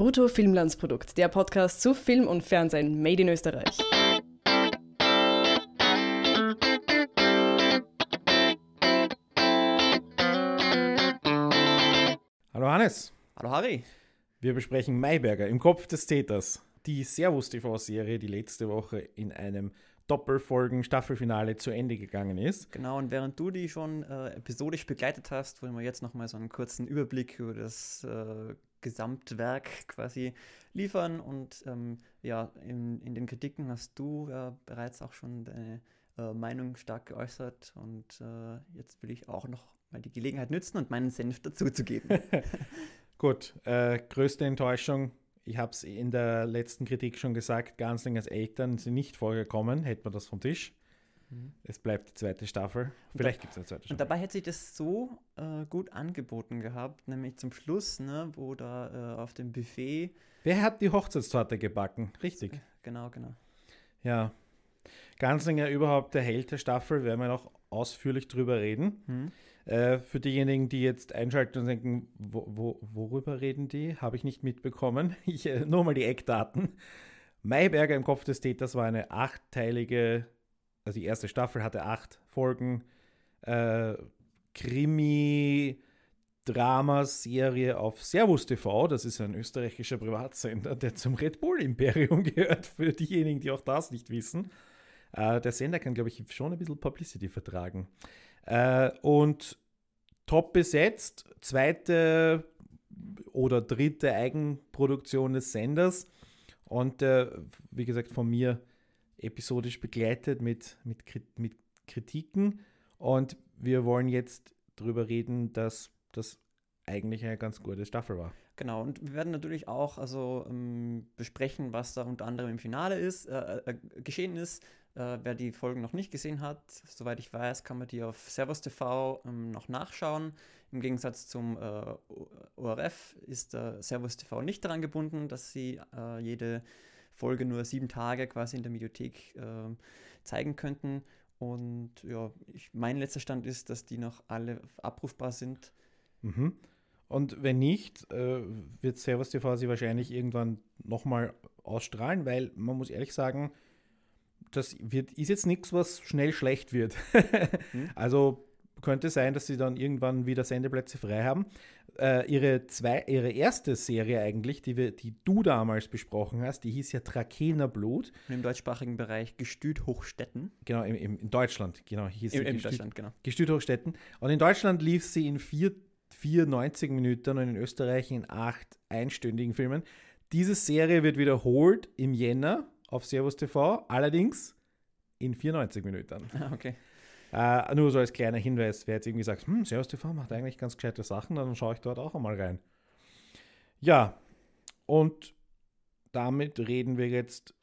Brutto Filmlandsprodukt, der Podcast zu Film und Fernsehen made in Österreich. Hallo Hannes. Hallo Harry. Wir besprechen Mayberger im Kopf des Täters, die Servus TV-Serie, die letzte Woche in einem Doppelfolgen-Staffelfinale zu Ende gegangen ist. Genau, und während du die schon äh, episodisch begleitet hast, wollen wir jetzt nochmal so einen kurzen Überblick über das äh, Gesamtwerk quasi liefern. Und ähm, ja, in, in den Kritiken hast du ja bereits auch schon deine äh, Meinung stark geäußert. Und äh, jetzt will ich auch noch mal die Gelegenheit nützen und meinen Senf dazuzugeben. Gut, äh, größte Enttäuschung ich habe es in der letzten Kritik schon gesagt, Ganslingers Eltern sind nicht vorgekommen, hätten wir das vom Tisch. Mhm. Es bleibt die zweite Staffel. Vielleicht gibt es eine zweite Staffel. Und dabei hätte sich das so äh, gut angeboten gehabt, nämlich zum Schluss, ne, wo da äh, auf dem Buffet. Wer hat die Hochzeitstorte gebacken? Richtig. Genau, genau. Ja. Ganslinger überhaupt der Held der Staffel, werden wir noch ausführlich drüber reden. Mhm. Äh, für diejenigen, die jetzt einschalten und denken, wo, wo, worüber reden die? Habe ich nicht mitbekommen. Ich, äh, nur mal die Eckdaten. Mayberger im Kopf des Täters war eine achtteilige, also die erste Staffel hatte acht Folgen. Äh, Krimi, Dramaserie auf Servus TV. Das ist ein österreichischer Privatsender, der zum Red Bull Imperium gehört, für diejenigen, die auch das nicht wissen. Äh, der Sender kann, glaube ich, schon ein bisschen Publicity vertragen. Äh, und top besetzt, zweite oder dritte Eigenproduktion des Senders. Und äh, wie gesagt, von mir episodisch begleitet mit, mit, mit Kritiken. Und wir wollen jetzt darüber reden, dass das eigentlich eine ganz gute Staffel war. Genau, und wir werden natürlich auch also ähm, besprechen, was da unter anderem im Finale ist, äh, äh, geschehen ist, äh, wer die Folgen noch nicht gesehen hat, soweit ich weiß, kann man die auf Servus TV ähm, noch nachschauen. Im Gegensatz zum äh, ORF ist äh, Servus TV nicht daran gebunden, dass sie äh, jede Folge nur sieben Tage quasi in der Mediathek ähm, zeigen könnten. Und ja, ich, mein letzter Stand ist, dass die noch alle abrufbar sind. Mhm. Und wenn nicht, äh, wird Servus TV sie wahrscheinlich irgendwann nochmal ausstrahlen, weil man muss ehrlich sagen, das wird, ist jetzt nichts, was schnell schlecht wird. hm. Also könnte sein, dass sie dann irgendwann wieder Sendeplätze frei haben. Äh, ihre, zwei, ihre erste Serie eigentlich, die, wir, die du damals besprochen hast, die hieß ja Trakehner Blut. Im deutschsprachigen Bereich Gestüt Hochstetten. Genau, im, im, in Deutschland, genau. Hieß Im, Gestüt, Deutschland, genau. Gestüt Hochstetten. Und in Deutschland lief sie in vier, 94 Minuten und in Österreich in acht einstündigen Filmen. Diese Serie wird wiederholt im Jänner auf Servus TV, allerdings in 94 Minuten. Ah, okay. Äh, nur so als kleiner Hinweis, wer jetzt irgendwie sagt, hm, Servus TV macht eigentlich ganz gescheite Sachen, dann schaue ich dort auch einmal rein. Ja, und damit reden wir jetzt,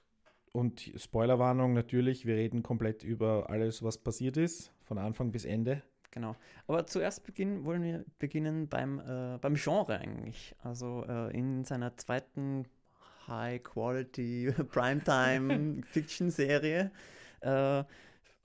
und Spoilerwarnung natürlich, wir reden komplett über alles, was passiert ist, von Anfang bis Ende. Genau. Aber zuerst beginnen, wollen wir beginnen beim, äh, beim Genre eigentlich. Also äh, in seiner zweiten High-Quality Primetime-Fiction-Serie äh,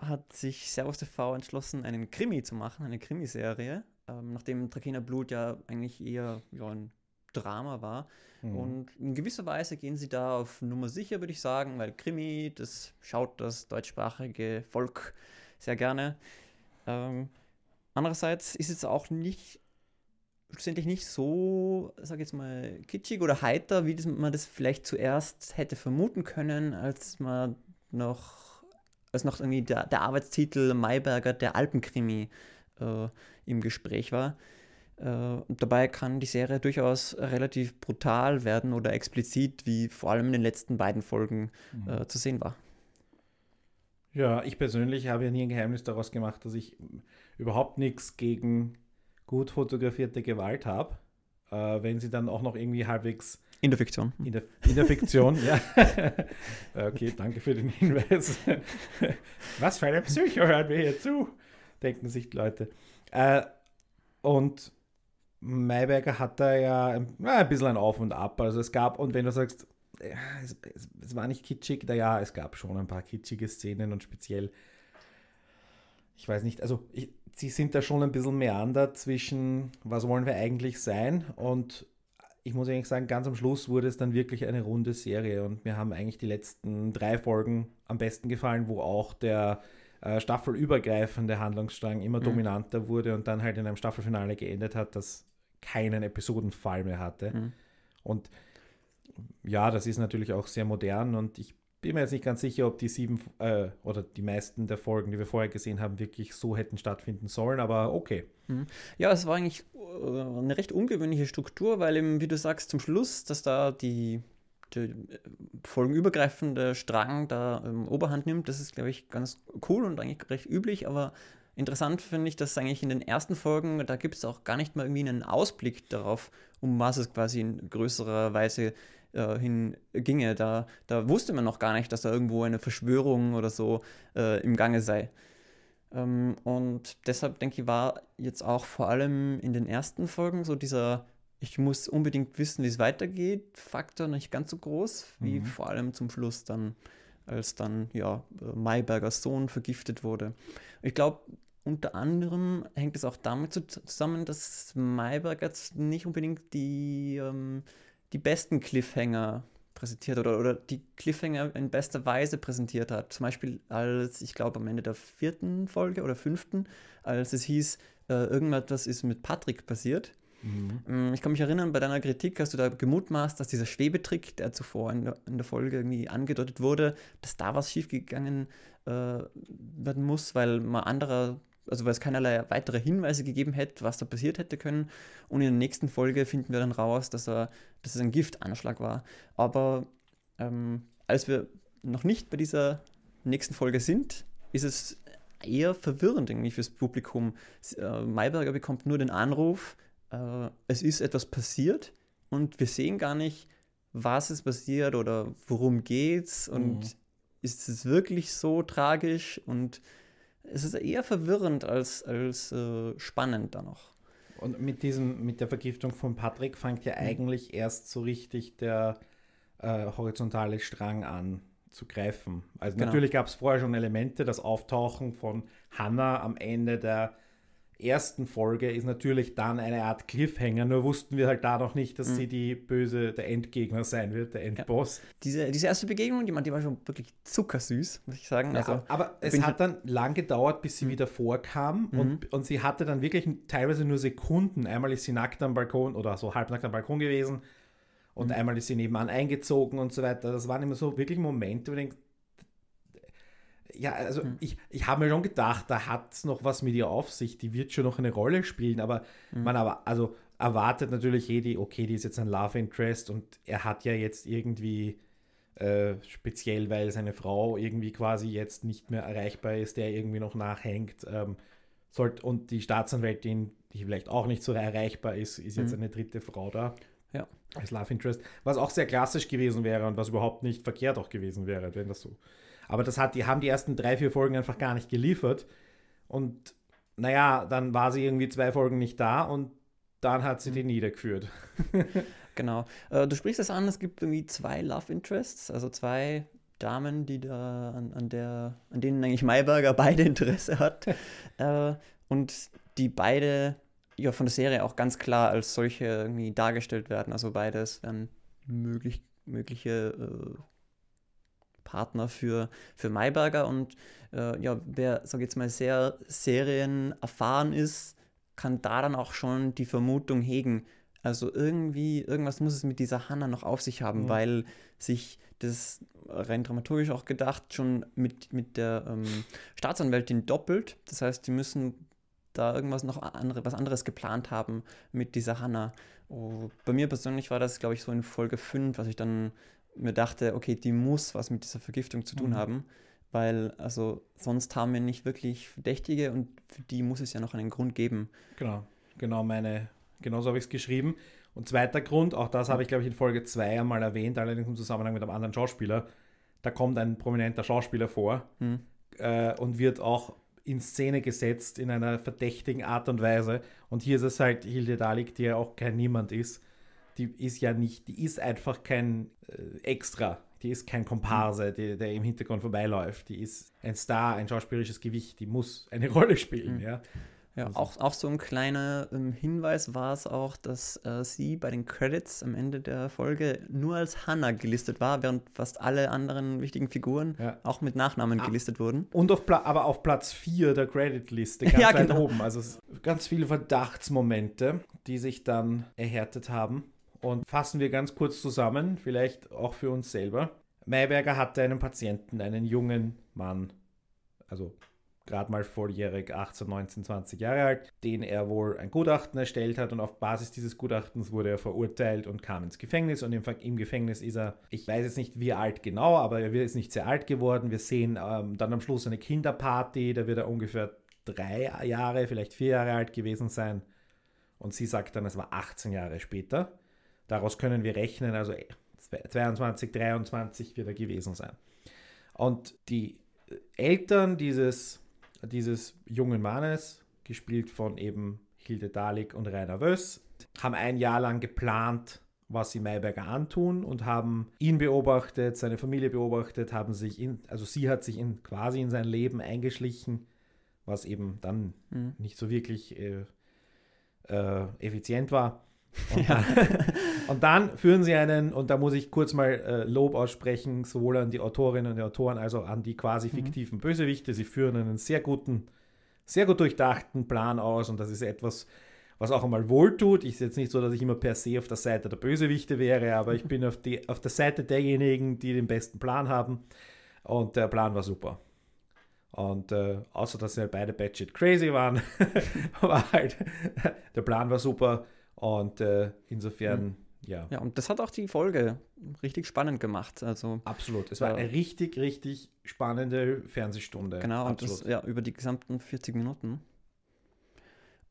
hat sich Servus TV entschlossen, einen Krimi zu machen, eine Krimiserie, ähm, nachdem Trakehner Blut ja eigentlich eher ja, ein Drama war. Mhm. Und in gewisser Weise gehen sie da auf Nummer sicher, würde ich sagen, weil Krimi, das schaut das deutschsprachige Volk sehr gerne. Ähm, andererseits ist es auch nicht schlussendlich nicht so, sag ich jetzt mal, kitschig oder heiter, wie das, man das vielleicht zuerst hätte vermuten können, als man noch, als noch irgendwie der, der Arbeitstitel Mayberger, der Alpenkrimi äh, im Gespräch war. Äh, dabei kann die Serie durchaus relativ brutal werden oder explizit, wie vor allem in den letzten beiden Folgen mhm. äh, zu sehen war. Ja, ich persönlich habe ja nie ein Geheimnis daraus gemacht, dass ich überhaupt nichts gegen gut fotografierte Gewalt habe, äh, wenn sie dann auch noch irgendwie halbwegs in der Fiktion. In der, in der Fiktion, ja. okay, danke für den Hinweis. Was für eine Psycho hören wir hier zu, denken sich die Leute. Äh, und Mayberger hat da ja ein, bisschen ein Auf und Ab. Also es gab, und wenn du sagst, es, es, es war nicht kitschig, da ja, es gab schon ein paar kitschige Szenen und speziell, ich weiß nicht, also ich, sie sind da schon ein bisschen meander zwischen, was wollen wir eigentlich sein und ich muss eigentlich sagen, ganz am Schluss wurde es dann wirklich eine runde Serie und mir haben eigentlich die letzten drei Folgen am besten gefallen, wo auch der äh, staffelübergreifende Handlungsstrang immer mhm. dominanter wurde und dann halt in einem Staffelfinale geendet hat, das keinen Episodenfall mehr hatte. Mhm. Und ja, das ist natürlich auch sehr modern und ich bin mir jetzt nicht ganz sicher, ob die sieben äh, oder die meisten der Folgen, die wir vorher gesehen haben, wirklich so hätten stattfinden sollen, aber okay. Mhm. Ja, es war eigentlich äh, eine recht ungewöhnliche Struktur, weil eben, wie du sagst, zum Schluss, dass da die, die äh, folgenübergreifende Strang da ähm, Oberhand nimmt, das ist, glaube ich, ganz cool und eigentlich recht üblich, aber interessant finde ich, dass eigentlich in den ersten Folgen, da gibt es auch gar nicht mal irgendwie einen Ausblick darauf, um was es quasi in größerer Weise äh, hin ginge. Da, da wusste man noch gar nicht, dass da irgendwo eine Verschwörung oder so äh, im Gange sei. Ähm, und deshalb denke ich, war jetzt auch vor allem in den ersten Folgen so dieser ich muss unbedingt wissen, wie es weitergeht, Faktor nicht ganz so groß, wie mhm. vor allem zum Schluss dann, als dann ja Maybergers Sohn vergiftet wurde. Ich glaube, unter anderem hängt es auch damit zusammen, dass Mayberg jetzt nicht unbedingt die ähm, die besten Cliffhanger präsentiert oder, oder die Cliffhanger in bester Weise präsentiert hat. Zum Beispiel als, ich glaube, am Ende der vierten Folge oder fünften, als es hieß, äh, irgendetwas ist mit Patrick passiert. Mhm. Mm, ich kann mich erinnern, bei deiner Kritik hast du da gemutmaßt, dass dieser Schwebetrick, der zuvor in der, in der Folge irgendwie angedeutet wurde, dass da was schiefgegangen äh, werden muss, weil mal anderer also weil es keinerlei weitere Hinweise gegeben hätte, was da passiert hätte können. Und in der nächsten Folge finden wir dann raus, dass, er, dass es ein Giftanschlag war. Aber ähm, als wir noch nicht bei dieser nächsten Folge sind, ist es eher verwirrend irgendwie fürs Publikum. Äh, Mayberger bekommt nur den Anruf, äh, es ist etwas passiert und wir sehen gar nicht, was ist passiert oder worum geht's und mhm. ist es wirklich so tragisch und es ist eher verwirrend als, als äh, spannend da noch. Und mit diesem, mit der Vergiftung von Patrick fängt ja mhm. eigentlich erst so richtig der äh, horizontale Strang an zu greifen. Also genau. natürlich gab es vorher schon Elemente, das Auftauchen von Hannah am Ende der ersten Folge ist natürlich dann eine Art Cliffhanger, nur wussten wir halt da noch nicht, dass mhm. sie die böse, der Endgegner sein wird, der Endboss. Ja. Diese, diese erste Begegnung, die, die war schon wirklich zuckersüß, muss ich sagen. Also, ja, aber es hat dann lang gedauert, bis sie mhm. wieder vorkam mhm. und, und sie hatte dann wirklich teilweise nur Sekunden. Einmal ist sie nackt am Balkon oder so halbnackt am Balkon gewesen und mhm. einmal ist sie nebenan eingezogen und so weiter. Das waren immer so wirklich Momente, wo ich denke, ja, also hm. ich, ich habe mir schon gedacht, da hat es noch was mit ihr auf sich, die wird schon noch eine Rolle spielen, aber hm. man aber, also erwartet natürlich jede, okay, die ist jetzt ein Love Interest und er hat ja jetzt irgendwie äh, speziell, weil seine Frau irgendwie quasi jetzt nicht mehr erreichbar ist, der irgendwie noch nachhängt. Ähm, sollt, und die Staatsanwältin, die vielleicht auch nicht so erreichbar ist, ist jetzt mhm. eine dritte Frau da. Ja. Als Love Interest. Was auch sehr klassisch gewesen wäre und was überhaupt nicht verkehrt auch gewesen wäre, wenn das so aber das hat, die haben die ersten drei, vier Folgen einfach gar nicht geliefert. Und naja, dann war sie irgendwie zwei Folgen nicht da und dann hat sie mhm. die niedergeführt. genau. Äh, du sprichst es an, es gibt irgendwie zwei Love Interests, also zwei Damen, die da an, an der, an denen eigentlich Mayberger beide Interesse hat. äh, und die beide ja von der Serie auch ganz klar als solche irgendwie dargestellt werden. Also beides werden möglich, mögliche äh, Partner für, für Mayberger. Und äh, ja, wer, sag ich jetzt mal, sehr serienerfahren ist, kann da dann auch schon die Vermutung hegen, also irgendwie, irgendwas muss es mit dieser Hanna noch auf sich haben, mhm. weil sich das rein dramaturgisch auch gedacht schon mit, mit der ähm, Staatsanwältin doppelt. Das heißt, die müssen da irgendwas noch andere, was anderes geplant haben mit dieser Hanna. Oh, bei mir persönlich war das, glaube ich, so in Folge 5, was ich dann mir dachte, okay, die muss was mit dieser Vergiftung zu tun mhm. haben, weil also sonst haben wir nicht wirklich Verdächtige und für die muss es ja noch einen Grund geben. Genau, genau meine, genauso habe ich es geschrieben. Und zweiter Grund, auch das habe ich glaube ich in Folge 2 einmal erwähnt, allerdings im Zusammenhang mit einem anderen Schauspieler. Da kommt ein prominenter Schauspieler vor mhm. äh, und wird auch in Szene gesetzt in einer verdächtigen Art und Weise. Und hier ist es halt Hilde Dalik, die ja auch kein Niemand ist die ist ja nicht, die ist einfach kein äh, Extra. Die ist kein Komparse, die, der im Hintergrund vorbeiläuft. Die ist ein Star, ein schauspielerisches Gewicht. Die muss eine Rolle spielen, mhm. ja. Ja, Also- auch, auch so ein kleiner ähm, Hinweis war es auch, dass äh, sie bei den Credits am Ende der Folge nur als Hannah gelistet war, während fast alle anderen wichtigen Figuren Ja. auch mit Nachnamen Ah. gelistet wurden. Und auf Pla aber auf Platz 4 der Credit-Liste, ganz Ja, weit genau. oben. Also ganz viele Verdachtsmomente, die sich dann erhärtet haben. Und fassen wir ganz kurz zusammen, vielleicht auch für uns selber. Mayberger hatte einen Patienten, einen jungen Mann, also gerade mal volljährig, 18, 19, 20 Jahre alt, den er wohl ein Gutachten erstellt hat und auf Basis dieses Gutachtens wurde er verurteilt und kam ins Gefängnis und im, Gefängnis ist er, ich weiß jetzt nicht wie alt genau, aber er ist nicht sehr alt geworden. Wir sehen ähm, dann am Schluss eine Kinderparty, da wird er ungefähr drei Jahre, vielleicht vier Jahre alt gewesen sein und sie sagt dann, es war 18 Jahre später. Daraus können wir rechnen, also 22, 23 wird er gewesen sein. Und die Eltern dieses, dieses jungen Mannes, gespielt von eben Hilde Dalik und Rainer Wöss, haben ein Jahr lang geplant, was sie Mayberger antun und haben ihn beobachtet, seine Familie beobachtet, haben sich in, also sie hat sich in, quasi in sein Leben eingeschlichen, was eben dann Mhm. nicht so wirklich äh, äh, effizient war. Und, dann, und dann führen sie einen, und da muss ich kurz mal äh, Lob aussprechen, sowohl an die Autorinnen und die Autoren als auch an die quasi fiktiven Bösewichte. Sie führen einen sehr guten, sehr gut durchdachten Plan aus und das ist etwas, was auch einmal wohltut. Ich ist jetzt nicht so, dass ich immer per se auf der Seite der Bösewichte wäre, aber ich bin auf, die, auf der Seite derjenigen, die den besten Plan haben. Und der Plan war super. Und äh, außer dass sie halt beide batshit crazy waren, war halt, der Plan war super. Und äh, insofern, ja, Ja, und das hat auch die Folge richtig spannend gemacht. Also absolut. Es war Ja. eine richtig, richtig spannende Fernsehstunde. Genau, und absolut. das ja über die gesamten 40 Minuten.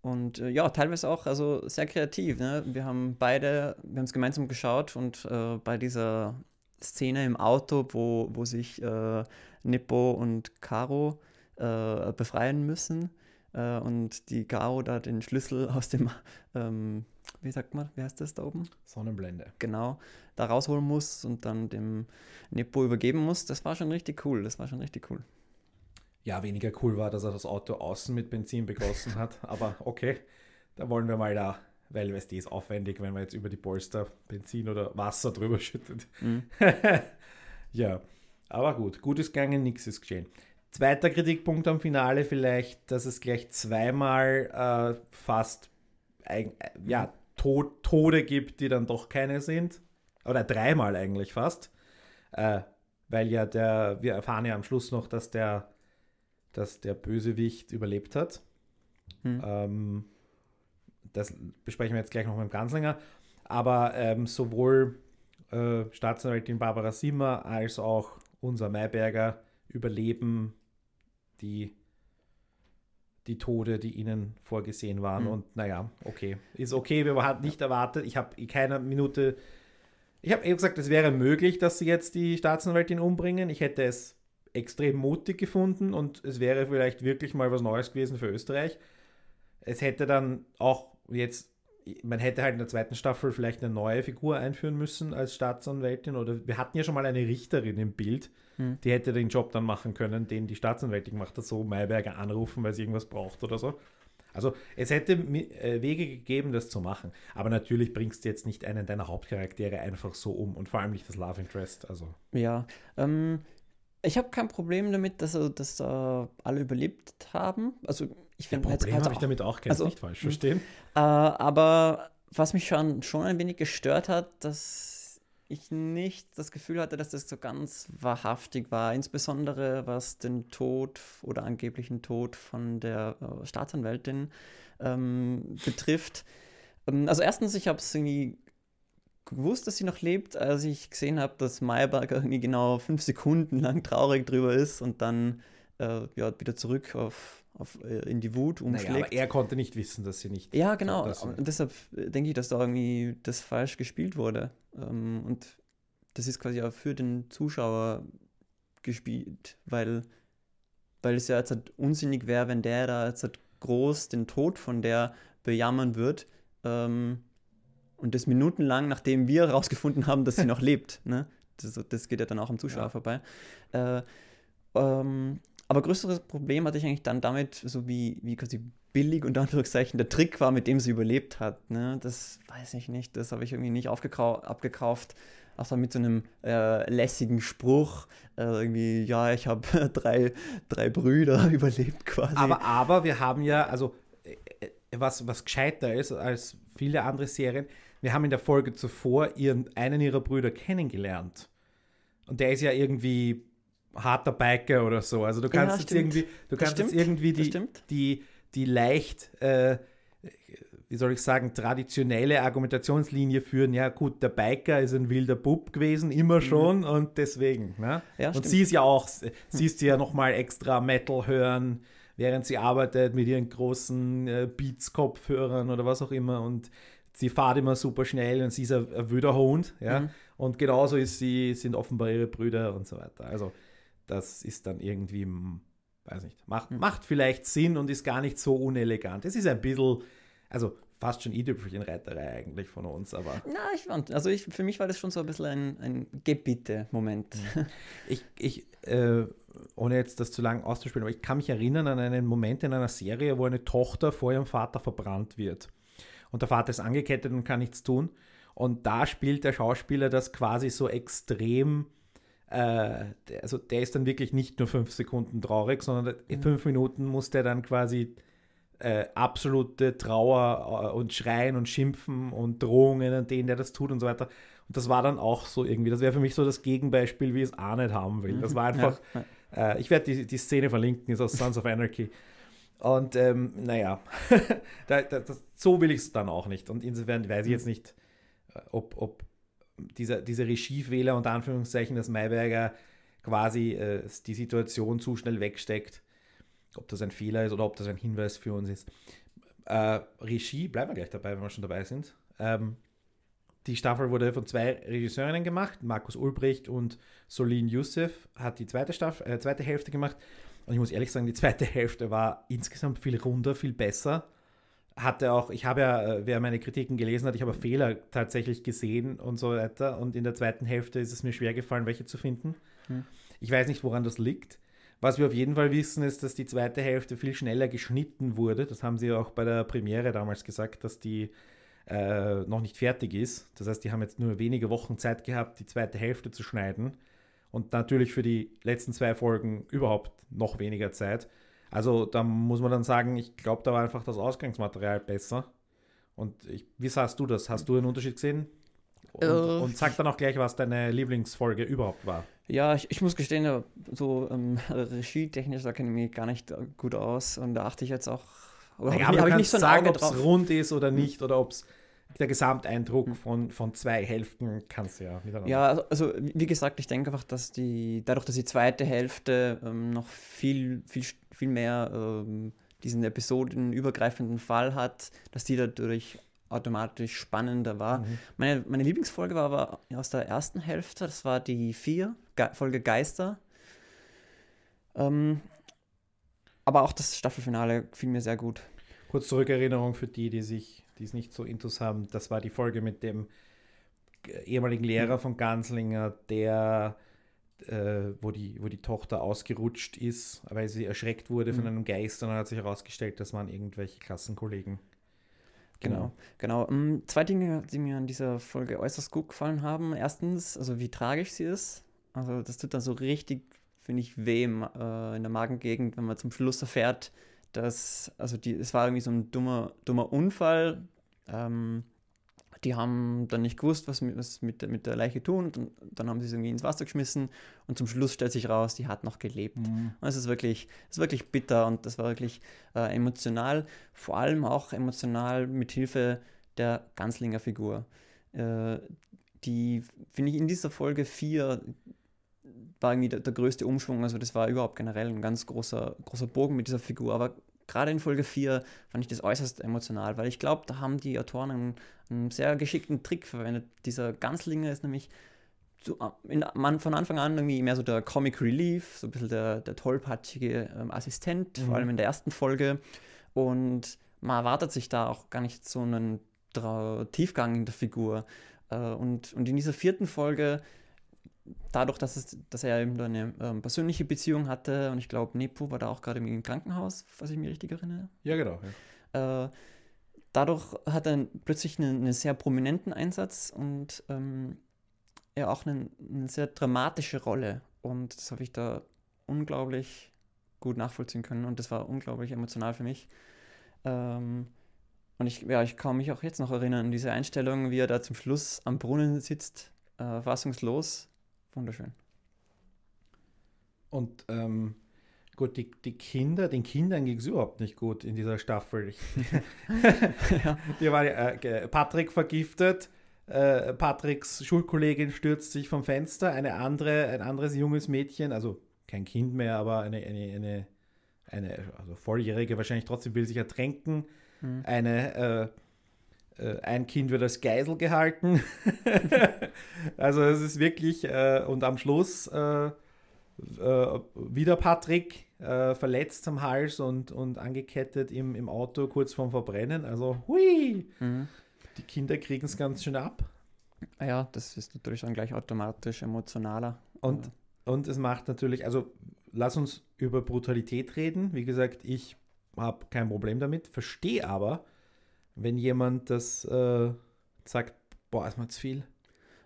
Und äh, ja, teilweise auch also sehr kreativ. Ne? Wir haben beide, wir haben es gemeinsam geschaut und äh, bei dieser Szene im Auto, wo, wo sich äh, Nippo und Caro äh, befreien müssen äh, und die Caro da den Schlüssel aus dem, ähm, wie sagt man, wie heißt das da oben? Sonnenblende. Genau, da rausholen muss und dann dem Nippo übergeben muss. Das war schon richtig cool. Das war schon richtig cool. Ja, weniger cool war, dass er das Auto außen mit Benzin begossen hat. Aber okay, da wollen wir mal da, weil es ist aufwendig, wenn man jetzt über die Polster Benzin oder Wasser drüber schüttet. Mhm. ja, aber gut, gut ist gegangen, nichts ist geschehen. Zweiter Kritikpunkt am Finale vielleicht, dass es gleich zweimal äh, fast ein, äh, ja, Tod, Tode gibt, die dann doch keine sind. Oder dreimal eigentlich fast. Äh, weil ja der, wir erfahren ja am Schluss noch, dass der, dass der Bösewicht überlebt hat. Hm. Ähm, das besprechen wir jetzt gleich noch mit dem Ganzlinger. Aber ähm, sowohl äh, Staatsanwältin Barbara Simmer als auch unser Mayberger überleben die, die Tode, die ihnen vorgesehen waren. Hm. Und naja, okay. Ist okay, wir hatten nicht erwartet. Ich habe in keiner Minute. Ich habe eben gesagt, es wäre möglich, dass sie jetzt die Staatsanwältin umbringen. Ich hätte es extrem mutig gefunden und es wäre vielleicht wirklich mal was Neues gewesen für Österreich. Es hätte dann auch jetzt, man hätte halt in der zweiten Staffel vielleicht eine neue Figur einführen müssen als Staatsanwältin oder wir hatten ja schon mal eine Richterin im Bild, Hm. die hätte den Job dann machen können, den die Staatsanwältin gemacht hat, so Mayberger anrufen, weil sie irgendwas braucht oder so. Also es hätte äh, Wege gegeben, das zu machen. Aber natürlich bringst du jetzt nicht einen deiner Hauptcharaktere einfach so um und vor allem nicht das Love Interest. Also Ja, ähm, ich habe kein Problem damit, dass, dass äh, alle überlebt haben. Also ich finde jetzt Problem halt habe ich damit auch, kannst also, nicht falsch verstehen. Äh, aber was mich schon, schon ein wenig gestört hat, dass ich nicht das Gefühl hatte, dass das so ganz wahrhaftig war. Insbesondere was den Tod oder angeblichen Tod von der äh, Staatsanwältin ähm, betrifft. Ähm, also erstens, ich habe es irgendwie gewusst, dass sie noch lebt, als ich gesehen habe, dass Mayberg irgendwie genau fünf Sekunden lang traurig drüber ist und dann äh, ja, wieder zurück auf, auf, äh, in die Wut Naja, umschlägt. aber er konnte nicht wissen, dass sie nicht. Ja, genau. Und deshalb denke ich, dass da irgendwie das falsch gespielt wurde. Ähm, und das ist quasi auch für den Zuschauer gespielt, weil, weil es ja jetzt halt unsinnig wäre, wenn der da jetzt halt groß den Tod von der bejammern wird. Ähm, und das minutenlang, nachdem wir herausgefunden haben, dass sie noch lebt. Ne? Das, das geht ja dann auch am Zuschauer Ja. vorbei. Äh, ähm, aber größeres Problem hatte ich eigentlich dann damit, so wie, wie quasi billig unter Anführungszeichen der Trick war, mit dem sie überlebt hat. Ne? Das weiß ich nicht, das habe ich irgendwie nicht abgekauft. Außer mit so einem äh, lässigen Spruch, äh, irgendwie, ja, ich habe drei, drei Brüder überlebt quasi. Aber, aber wir haben ja, also äh, äh, was, was gescheiter ist als viele andere Serien, wir haben in der Folge zuvor ihren, einen ihrer Brüder kennengelernt. Und der ist ja irgendwie harter Biker oder so. Also du kannst ja, jetzt irgendwie, du kannst jetzt irgendwie die, die, die leicht, äh, wie soll ich sagen, traditionelle Argumentationslinie führen. Ja, gut, der Biker ist ein wilder Bub gewesen, immer mhm. schon mhm. und deswegen. Ne? Ja, und stimmt. sie ist ja auch, sie ist ja nochmal extra Metal hören, während sie arbeitet mit ihren großen äh, Beats-Kopfhörern oder was auch immer und sie fährt immer super schnell und sie ist ein, ein wüder Hund. Ja? Mhm. Und genauso ist sie, sind offenbar ihre Brüder und so weiter. Also das ist dann irgendwie, weiß nicht, macht, hm. macht vielleicht Sinn und ist gar nicht so unelegant. Es ist ein bisschen, also fast schon i-Tüpfelchen-Reiterei eigentlich von uns, aber. Na, ich fand, also ich, für mich war das schon so ein bisschen ein, ein Gebiete-Moment. Hm. Ich, ich äh, ohne jetzt das zu lang auszuspielen, aber ich kann mich erinnern an einen Moment in einer Serie, wo eine Tochter vor ihrem Vater verbrannt wird. Und der Vater ist angekettet und kann nichts tun. Und da spielt der Schauspieler das quasi so extrem also der ist dann wirklich nicht nur fünf Sekunden traurig, sondern in mhm. fünf Minuten muss der dann quasi äh, absolute Trauer äh, und Schreien und Schimpfen und Drohungen an den, der das tut und so weiter. Und das war dann auch so irgendwie, das wäre für mich so das Gegenbeispiel, wie es auch nicht haben will. Das war einfach, ja. äh, ich werde die, die Szene verlinken, ist aus Sons of Anarchy. Und ähm, naja, da, da, das, so will ich es dann auch nicht. Und insofern weiß ich jetzt nicht, äh, ob, ob dieser, dieser Regiefehler unter Anführungszeichen, dass Mayberger quasi äh, die Situation zu schnell wegsteckt. Ob das ein Fehler ist oder ob das ein Hinweis für uns ist. Äh, Regie, bleiben wir gleich dabei, wenn wir schon dabei sind. Ähm, die Staffel wurde von zwei Regisseurinnen gemacht, Markus Ulbricht und Solin Youssef hat die zweite, Staffel, äh, zweite Hälfte gemacht. Und ich muss ehrlich sagen, die zweite Hälfte war insgesamt viel runder, viel besser hatte auch, ich habe ja, äh, wer meine Kritiken gelesen hat, ich habe Fehler tatsächlich gesehen und so weiter. Und in der zweiten Hälfte ist es mir schwer gefallen, welche zu finden. Hm. Ich weiß nicht, woran das liegt. Was wir auf jeden Fall wissen, ist, dass die zweite Hälfte viel schneller geschnitten wurde. Das haben sie auch bei der Premiere damals gesagt, dass die äh, noch nicht fertig ist. Das heißt, die haben jetzt nur wenige Wochen Zeit gehabt, die zweite Hälfte zu schneiden. Und natürlich für die letzten zwei Folgen überhaupt noch weniger Zeit. Also da muss man dann sagen, ich glaube, da war einfach das Ausgangsmaterial besser. Und ich, wie sahst du das? Hast du einen Unterschied gesehen? Und, uh, und sag dann auch gleich, was deine Lieblingsfolge überhaupt war. Ja, ich, ich muss gestehen, so ähm, regietechnisch, da kenne ich mich gar nicht gut aus. Und da achte ich jetzt auch. Aber naja, habe ich nicht so ein sagen, ob es rund ist oder nicht oder ob es der Gesamteindruck hm. von, von zwei Hälften kannst du ja miteinander. Ja, also, also wie gesagt, ich denke einfach, dass die, dadurch, dass die zweite Hälfte ähm, noch viel, viel, viel mehr ähm, diesen episodenübergreifenden Fall hat, dass die dadurch automatisch spannender war. Mhm. Meine, meine Lieblingsfolge war aber aus der ersten Hälfte, das war die vier, Ge Folge Geister. Ähm, aber auch das Staffelfinale fiel mir sehr gut. Kurz Zurückerinnerung für die, die sich die es nicht so intus haben. Das war die Folge mit dem ehemaligen Lehrer von Ganslinger, der, äh, wo, die, wo die Tochter ausgerutscht ist, weil sie erschreckt wurde von mhm. einem Geist und dann hat sich herausgestellt, das waren irgendwelche Klassenkollegen. Genau, genau. Um, ähm, zwei Dinge, die mir an dieser Folge äußerst gut gefallen haben. Erstens, also wie tragisch sie ist. Also das tut dann so richtig, finde ich, weh im, äh, in der Magengegend, wenn man zum Schluss erfährt, dass, also die, es war irgendwie so ein dummer, dummer Unfall. Ähm, die haben dann nicht gewusst, was, was mit, mit der Leiche tun. Und dann haben sie es irgendwie ins Wasser geschmissen. Und zum Schluss stellt sich raus, die hat noch gelebt. Mhm. Und es ist wirklich, es ist wirklich bitter und das war wirklich äh, emotional. Vor allem auch emotional mit Hilfe der Ganzlinger Figur. Äh, die finde ich in dieser Folge 4 war irgendwie der, der, größte Umschwung. Also das war überhaupt generell ein ganz großer, großer Bogen mit dieser Figur. Aber gerade in Folge 4 fand ich das äußerst emotional, weil ich glaube, da haben die Autoren einen, einen, sehr geschickten Trick verwendet. Dieser Ganzlinger ist nämlich zu, in, man, von Anfang an irgendwie mehr so der Comic Relief, so ein bisschen der, der tollpatschige ähm, Assistent, mhm. vor allem in der ersten Folge. Und man erwartet sich da auch gar nicht so einen Tiefgang in der Figur. Äh, und, und in dieser vierten Folge dadurch, dass, es, dass er eben eine ähm, persönliche Beziehung hatte und ich glaube, Nepo war da auch gerade im Krankenhaus, was ich mich richtig erinnere. Ja, genau. Ja. Äh, dadurch hat er plötzlich einen, einen sehr prominenten Einsatz und ähm, ja auch eine, eine, sehr dramatische Rolle. Und das habe ich da unglaublich gut nachvollziehen können und das war unglaublich emotional für mich. Ähm, und ich, ja, ich kann mich auch jetzt noch erinnern an diese Einstellung, wie er da zum Schluss am Brunnen sitzt, äh, fassungslos. Wunderschön. Und ähm, gut, die, die Kinder, den Kindern ging es überhaupt nicht gut in dieser Staffel. ja. Die war äh, Patrick vergiftet, äh, Patricks Schulkollegin stürzt sich vom Fenster, eine andere, ein anderes junges Mädchen, also kein Kind mehr, aber eine, eine, eine, eine also Volljährige wahrscheinlich trotzdem will sich ertränken. Mhm. Eine äh, äh, ein Kind wird als Geisel gehalten. also es ist wirklich, äh, und am Schluss äh, äh, wieder Patrick äh, verletzt am Hals und, und angekettet im, im Auto kurz vorm Verbrennen. Also hui, mhm. die Kinder kriegen es ganz schön ab. Ja, das ist natürlich dann gleich automatisch emotionaler. Und, und es macht natürlich, also lass uns über Brutalität reden. Wie gesagt, ich habe kein Problem damit, verstehe aber, wenn jemand das äh, sagt, boah, ist mal zu viel.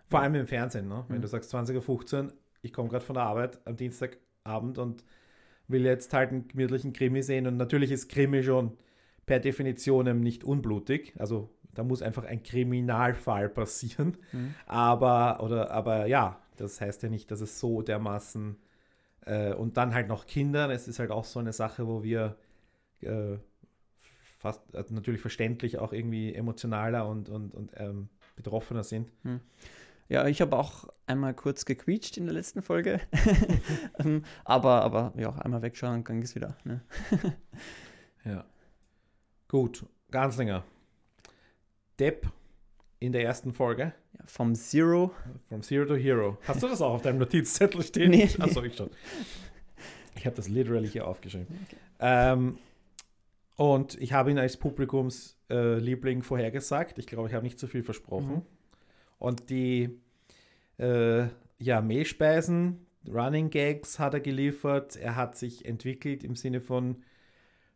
Vor allem im Fernsehen, ne? wenn mhm. du sagst 20.15 Uhr, ich komme gerade von der Arbeit am Dienstagabend und will jetzt halt einen gemütlichen Krimi sehen und natürlich ist Krimi schon per Definition nicht unblutig, also da muss einfach ein Kriminalfall passieren, mhm. aber, oder, aber ja, das heißt ja nicht, dass es so dermaßen äh, und dann halt noch Kinder, es ist halt auch so eine Sache, wo wir äh, fast also natürlich verständlich auch irgendwie emotionaler und, und, und ähm, betroffener sind. Hm. Ja, ich habe auch einmal kurz gequietscht in der letzten Folge. Ähm, aber, aber ja, einmal wegschauen, dann geht es wieder. Ne? ja. Gut, Ganslinger. Depp in der ersten Folge. Ja, vom Zero. From Zero to Hero. Hast du das auch auf deinem Notizzettel stehen? Nee. Achso, ich schon. Ich habe das literally hier aufgeschrieben. Okay. Ähm, und ich habe ihn als Publikumsliebling äh, vorhergesagt. Ich glaube, ich habe nicht zu viel versprochen. Mhm. Und die äh, ja, Mehlspeisen, Running Gags hat er geliefert. Er hat sich entwickelt im Sinne von,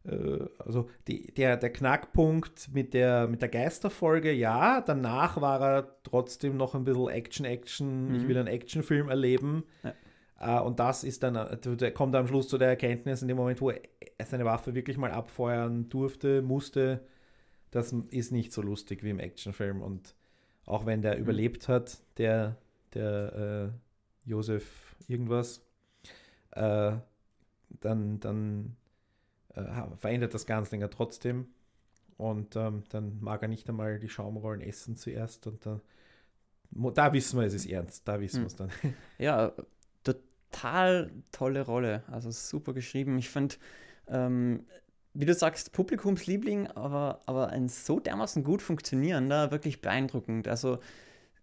äh, also die, der, der Knackpunkt mit der, mit der Geisterfolge, ja. Danach war er trotzdem noch ein bisschen Action, Action. Mhm. Ich will einen Actionfilm erleben. Ja. Uh, und das ist dann, äh, der kommt am Schluss zu der Erkenntnis, in dem Moment, wo er seine Waffe wirklich mal abfeuern durfte, musste, das ist nicht so lustig wie im Actionfilm. Und auch wenn der mhm. überlebt hat, der, der äh, Josef irgendwas, äh, dann, dann äh, verändert das Ganzlinger trotzdem. Und ähm, dann mag er nicht einmal die Schaumrollen essen zuerst. Und dann, da wissen wir, es ist ernst. Da wissen mhm. wir es dann. Ja, total tolle Rolle. Also super geschrieben. Ich finde, ähm, wie du sagst, Publikumsliebling, aber, aber ein so dermaßen gut funktionierender, wirklich beeindruckend. Also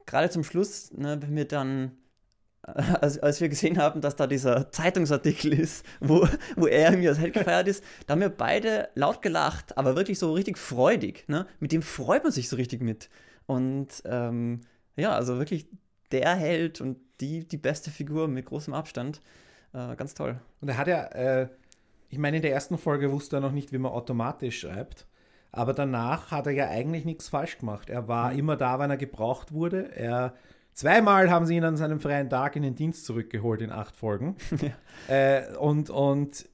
gerade zum Schluss, ne, wenn wir dann, äh, als, als wir gesehen haben, dass da dieser Zeitungsartikel ist, wo, wo er irgendwie als Held gefeiert ist, da haben wir beide laut gelacht, aber wirklich so richtig freudig. Ne? Mit dem freut man sich so richtig mit. Und ähm, ja, also wirklich der Held und die, die beste Figur mit großem Abstand. Äh, ganz toll. Und er hat ja, äh, ich meine, in der ersten Folge wusste er noch nicht, wie man automatisch schreibt. Aber danach hat er ja eigentlich nichts falsch gemacht. Er war mhm. immer da, wenn er gebraucht wurde. Er Zweimal haben sie ihn an seinem freien Tag in den Dienst zurückgeholt in acht Folgen. ja. äh, und, und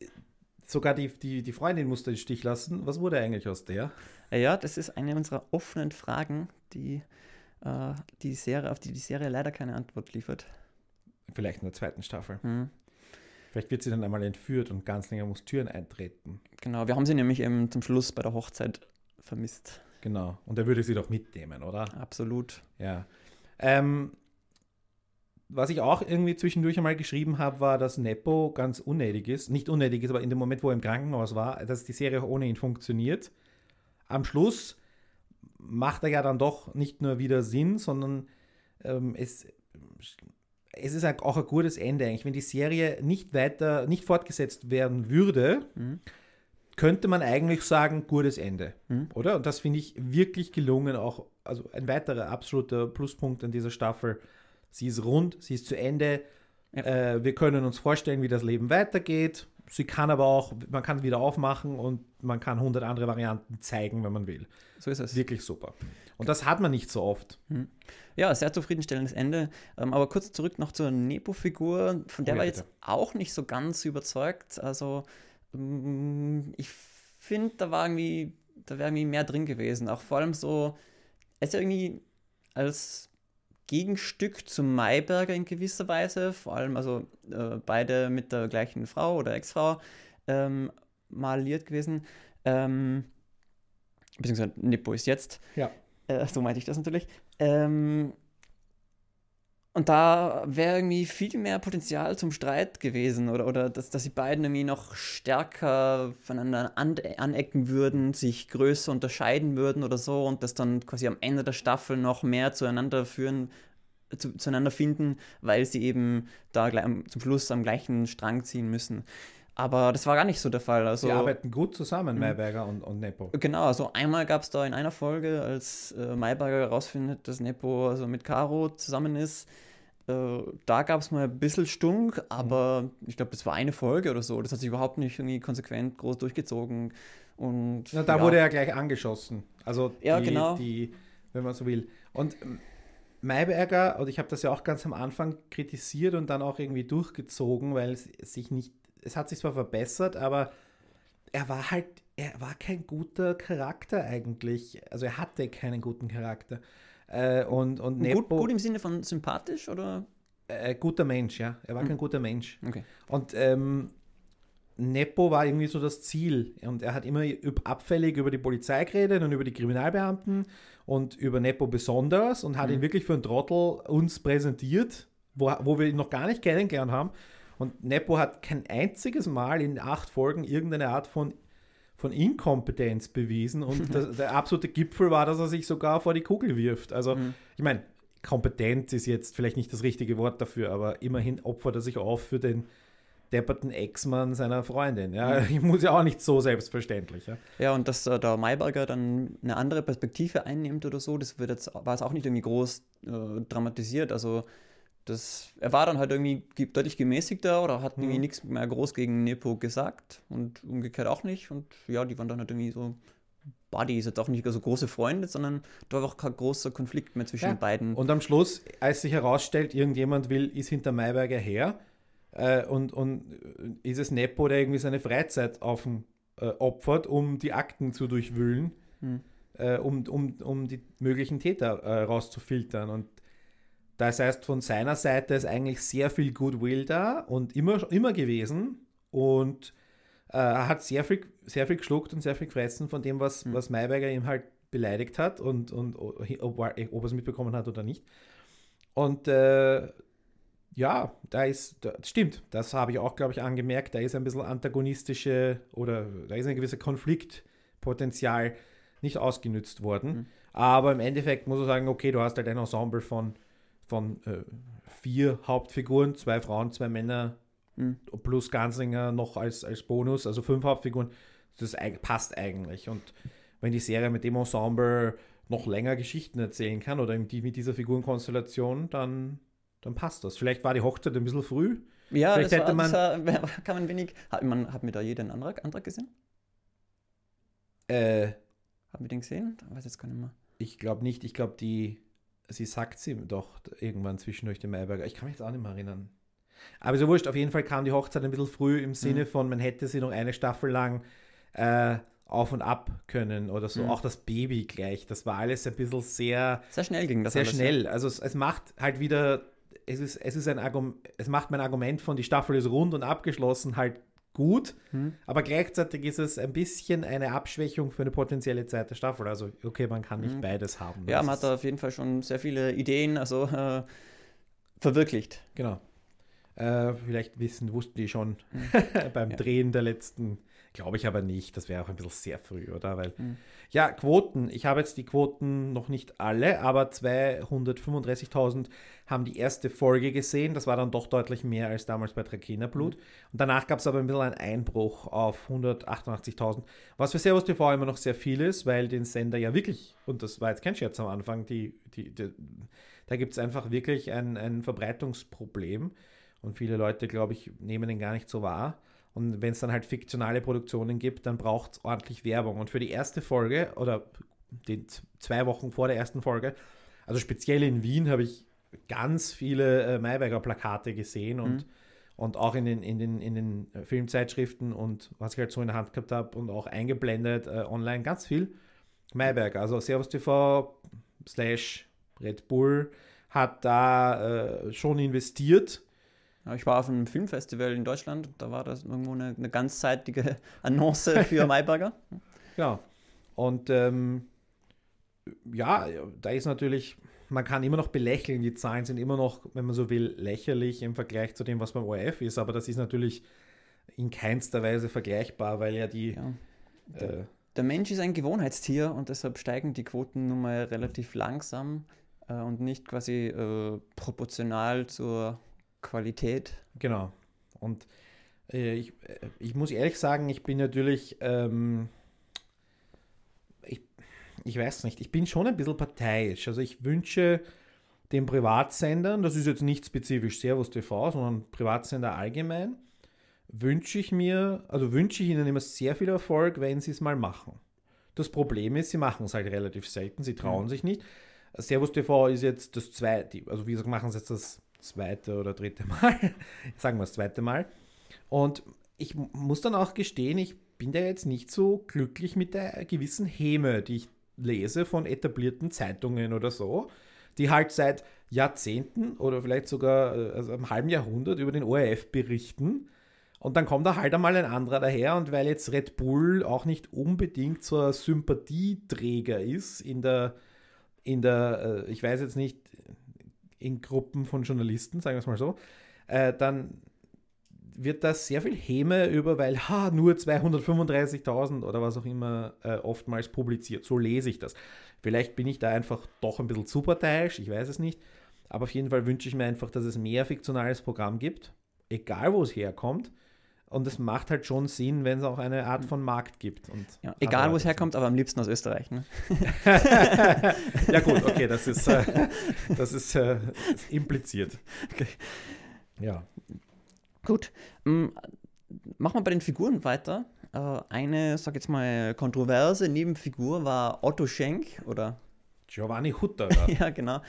sogar die, die, die Freundin musste den Stich lassen. Was wurde eigentlich aus der? Ja, das ist eine unserer offenen Fragen, die äh, die Serie, auf die die Serie leider keine Antwort liefert. Vielleicht in der zweiten Staffel. Mhm. Vielleicht wird sie dann einmal entführt und Ganslinger muss Türen eintreten. Genau, wir haben sie nämlich eben zum Schluss bei der Hochzeit vermisst. Genau, und er würde sie doch mitnehmen, oder? Absolut. Ja. Ähm, was ich auch irgendwie zwischendurch einmal geschrieben habe, war, dass Nepo ganz unnötig ist. Nicht unnötig ist, aber in dem Moment, wo er im Krankenhaus war, dass die Serie ohne ihn funktioniert. Am Schluss macht er ja dann doch nicht nur wieder Sinn, sondern ähm, es, es ist auch ein gutes Ende eigentlich. Wenn die Serie nicht weiter, nicht fortgesetzt werden würde, mhm. könnte man eigentlich sagen, gutes Ende. Mhm. Oder? Und das finde ich wirklich gelungen, auch, also ein weiterer absoluter Pluspunkt an dieser Staffel. Sie ist rund, sie ist zu Ende. Ja. Äh, wir können uns vorstellen, wie das Leben weitergeht. Sie kann aber auch, man kann wieder aufmachen und man kann 100 andere Varianten zeigen, wenn man will. So ist es. Wirklich super. Und das hat man nicht so oft. Ja, sehr zufriedenstellendes Ende. Ähm, aber kurz zurück noch zur Nepo-Figur. Von der Oh ja, war ich jetzt bitte. auch nicht so ganz überzeugt. Also, ähm, ich finde, da war irgendwie, da wäre irgendwie mehr drin gewesen. Auch vor allem so, er ist ja irgendwie als Gegenstück zum Mayberger in gewisser Weise, vor allem also äh, beide mit der gleichen Frau oder Ex-Frau ähm, mal liiert gewesen. Ähm, beziehungsweise Nippo ist jetzt. Ja. Äh, so meinte ich das natürlich. Ähm, und da wäre irgendwie viel mehr Potenzial zum Streit gewesen oder, oder dass, dass die beiden irgendwie noch stärker voneinander an, anecken würden, sich größer unterscheiden würden oder so und das dann quasi am Ende der Staffel noch mehr zueinander führen, zu, zueinander finden, weil sie eben da zum Schluss am gleichen Strang ziehen müssen. Aber das war gar nicht so der Fall. Also, Sie arbeiten gut zusammen, Mhm. Mayberger und, und Nepo. Genau, also einmal gab es da in einer Folge, als äh, Mayberger herausfindet, dass Nepo also mit Caro zusammen ist, äh, da gab es mal ein bisschen Stunk, aber ich glaube, das war eine Folge oder so. Das hat sich überhaupt nicht irgendwie konsequent groß durchgezogen. Und Na, da ja, wurde er gleich angeschossen. Also Ja, die, genau. die, wenn man so will. Und ähm, Mayberger, und ich habe das ja auch ganz am Anfang kritisiert und dann auch irgendwie durchgezogen, weil es sich nicht, es hat sich zwar verbessert, aber er war halt, er war kein guter Charakter eigentlich. Also er hatte keinen guten Charakter. Äh, und und gut, Nepo, gut im Sinne von sympathisch oder? äh, guter Mensch, ja. Er war Hm. kein guter Mensch. Okay. Und ähm, Nepo war irgendwie so das Ziel. Und er hat immer abfällig über die Polizei geredet und über die Kriminalbeamten und über Nepo besonders und hat ihn wirklich für einen Trottel uns präsentiert, wo, wo wir ihn noch gar nicht kennengelernt haben. Und Nepo hat kein einziges Mal in acht Folgen irgendeine Art von, von Inkompetenz bewiesen. Und das, der absolute Gipfel war, dass er sich sogar vor die Kugel wirft. Also, Mhm. ich meine, kompetent ist jetzt vielleicht nicht das richtige Wort dafür, aber immerhin opfert er sich auf für den depperten Ex-Mann seiner Freundin. Ja, ich muss ja auch nicht so selbstverständlich. Ja. Ja, und dass äh, der Mayberger dann eine andere Perspektive einnimmt oder so, das wird jetzt, war es auch nicht irgendwie groß äh, dramatisiert. Also das, er war dann halt irgendwie ge- deutlich gemäßigter oder hat irgendwie Mhm. nichts mehr groß gegen Nepo gesagt und umgekehrt auch nicht. Und ja, die waren dann halt irgendwie so Buddies, jetzt auch nicht so große Freunde, sondern da war auch kein großer Konflikt mehr zwischen Ja, den beiden. Und am Schluss, als sich herausstellt, irgendjemand will, ist hinter Mayberger her äh, und, und äh, ist es Nepo, der irgendwie seine Freizeit auf äh, opfert, um die Akten zu durchwühlen, Hm. äh, um, um, um die möglichen Täter äh, rauszufiltern. Und das heißt, von seiner Seite ist eigentlich sehr viel Goodwill da und immer, immer gewesen. Und äh, er hat sehr viel, sehr viel geschluckt und sehr viel gefressen von dem, was, Hm. was Mayberger ihm halt beleidigt hat und, und ob, er- ob er es mitbekommen hat oder nicht. Und äh, ja, da ist, das stimmt, das habe ich auch, glaube ich, angemerkt, da ist ein bisschen antagonistische oder da ist ein gewisser Konfliktpotenzial nicht ausgenützt worden. Mhm. Aber im Endeffekt muss man sagen, okay, du hast halt ein Ensemble von, von äh, vier Hauptfiguren, zwei Frauen, zwei Männer Mhm. plus Ganslinger noch als, als Bonus, also fünf Hauptfiguren. Das passt eigentlich. Und wenn die Serie mit dem Ensemble noch länger Geschichten erzählen kann oder die mit dieser Figurenkonstellation, dann, dann passt das. Vielleicht war die Hochzeit ein bisschen früh. ja, vielleicht das hätte war, das war, kann man wenig. Hat, man, hat mir da jeder einen Antrag, Antrag gesehen? Äh, Haben wir den gesehen? Ich weiß jetzt gar nicht mehr. ich glaube nicht. Ich glaube, die, sie sagt sie doch irgendwann zwischendurch dem Mayberger. Ich kann mich jetzt auch nicht mehr erinnern. Aber so wurscht, auf jeden Fall kam die Hochzeit ein bisschen früh im Sinne Mhm. von, man hätte sie noch eine Staffel lang äh, auf und ab können oder so. Mhm. Auch das Baby gleich. Das war alles ein bisschen sehr, Sehr schnell ging das sehr alles, ja. schnell. Also es, es macht halt wieder, es ist, es ist ein Argument, es macht mein Argument von die Staffel ist rund und abgeschlossen halt gut, Hm. aber gleichzeitig ist es ein bisschen eine Abschwächung für eine potenzielle zweite Staffel. Also okay, man kann nicht Mhm. beides haben. Ja, man hat da auf jeden Fall schon sehr viele Ideen, also äh, verwirklicht. Genau. Äh, vielleicht wissen, wussten die schon beim Ja. Drehen der letzten, glaube ich aber nicht. Das wäre auch ein bisschen sehr früh, oder? Weil, Mhm. ja, Quoten. Ich habe jetzt die Quoten noch nicht alle, aber 235.000 haben die erste Folge gesehen. Das war dann doch deutlich mehr als damals bei Trakehner Blut. Und danach gab es aber ein bisschen einen Einbruch auf 188.000, was für Servus TV immer noch sehr viel ist, weil den Sender ja wirklich, und das war jetzt kein Scherz am Anfang, die, die, die Da gibt es einfach wirklich ein, ein Verbreitungsproblem und viele Leute, glaube ich, nehmen den gar nicht so wahr. Und wenn es dann halt fiktionale Produktionen gibt, dann braucht es ordentlich Werbung. Und für die erste Folge oder die zwei Wochen vor der ersten Folge, also speziell in Wien, habe ich ganz viele äh, Mayberger Plakate gesehen und, mhm. und auch in den, in, den, in den Filmzeitschriften und was ich halt so in der Hand gehabt habe und auch eingeblendet äh, online ganz viel Mayberg. Also Servus TV slash Red Bull hat da äh, schon investiert ich war auf einem Filmfestival in Deutschland, da war das irgendwo eine, eine ganzzeitige Annonce für Mayburger. Ja, und ähm, ja, da ist natürlich, man kann immer noch belächeln, die Zahlen sind immer noch, wenn man so will, lächerlich im Vergleich zu dem, was beim ORF ist, aber das ist natürlich in keinster Weise vergleichbar, weil ja die. Ja. Der, äh, der, Mensch ist ein Gewohnheitstier und deshalb steigen die Quoten nun mal relativ langsam äh, und nicht quasi äh, proportional zur Qualität. Genau. Und äh, ich, äh, ich muss ehrlich sagen, ich bin natürlich, ähm, ich, ich weiß nicht, ich bin schon ein bisschen parteiisch. Also ich wünsche den Privatsendern, das ist jetzt nicht spezifisch Servus TV, sondern Privatsender allgemein, wünsche ich mir, also wünsche ich ihnen immer sehr viel Erfolg, wenn sie es mal machen. Das Problem ist, sie machen es halt relativ selten, sie trauen mhm. sich nicht. Servus TV ist jetzt das zweite, also wie gesagt, machen sie jetzt das zweite oder dritte Mal. Sagen wir das zweite Mal. Und ich muss dann auch gestehen, ich bin da jetzt nicht so glücklich mit der gewissen Häme, die ich lese von etablierten Zeitungen oder so, die halt seit Jahrzehnten oder vielleicht sogar äh, also einem halben Jahrhundert über den ORF berichten. Und dann kommt da halt einmal ein anderer daher und weil jetzt Red Bull auch nicht unbedingt so ein Sympathieträger ist in der, in der, äh, ich weiß jetzt nicht, in Gruppen von Journalisten, sagen wir es mal so, äh, dann wird da sehr viel Häme über, weil ha, nur 235.000 oder was auch immer äh, oftmals publiziert. So lese ich das. Vielleicht bin ich da einfach doch ein bisschen zu parteiisch, ich weiß es nicht. Aber auf jeden Fall wünsche ich mir einfach, dass es mehr fiktionales Programm gibt, egal wo es herkommt. Und es macht halt schon Sinn, wenn es auch eine Art von Markt gibt. Ja, egal, wo es herkommt, aber am liebsten aus Österreich. Ne? ja gut, okay, das ist, äh, das ist äh, impliziert. Okay. Ja. Gut. Ähm, machen wir bei den Figuren weiter. Äh, eine, sag jetzt mal, kontroverse Nebenfigur war Otto Schenk oder Giovanni Hutter. ja, genau.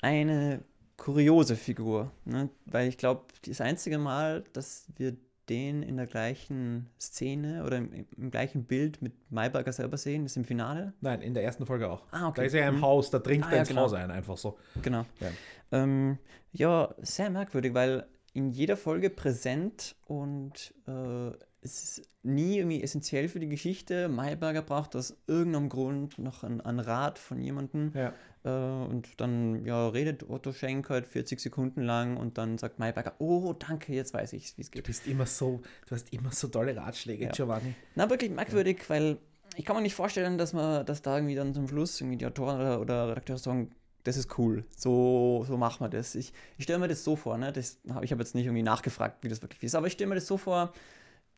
Eine kuriose Figur, ne? weil ich glaube, das einzige Mal, dass wir den in der gleichen Szene oder im, im gleichen Bild mit Mayberger selber sehen? Ist im Finale? Nein, in der ersten Folge auch. Ah, okay. Da ist er im mhm. Haus, da dringt ah, er ja, ins genau. Haus ein, einfach so. Genau. Ja. Ähm, ja. sehr merkwürdig, weil in jeder Folge präsent und äh, es ist nie irgendwie essentiell für die Geschichte. Mayberger braucht aus irgendeinem Grund noch einen, einen Rat von jemandem. Ja. Äh, und dann ja, redet Otto Schenk halt 40 Sekunden lang und dann sagt Mayberger, oh, danke, jetzt weiß ich, wie es geht. Du bist immer so, du hast immer so tolle Ratschläge, ja. Giovanni. Na, wirklich merkwürdig, ja. weil ich kann mir nicht vorstellen, dass man, dass da irgendwie dann zum Schluss irgendwie die Autoren oder, oder Redakteure sagen, das ist cool, so, so machen wir das. Ich, ich stelle mir das so vor, ne? das, ich habe jetzt nicht irgendwie nachgefragt, wie das wirklich ist, aber ich stelle mir das so vor,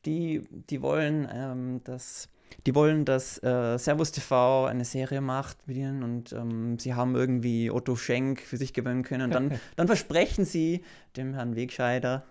die, die wollen, ähm, dass die wollen, dass äh, Servus TV eine Serie macht mit ihnen und ähm, sie haben irgendwie Otto Schenk für sich gewinnen können. Und dann, dann versprechen sie dem Herrn Wegscheider,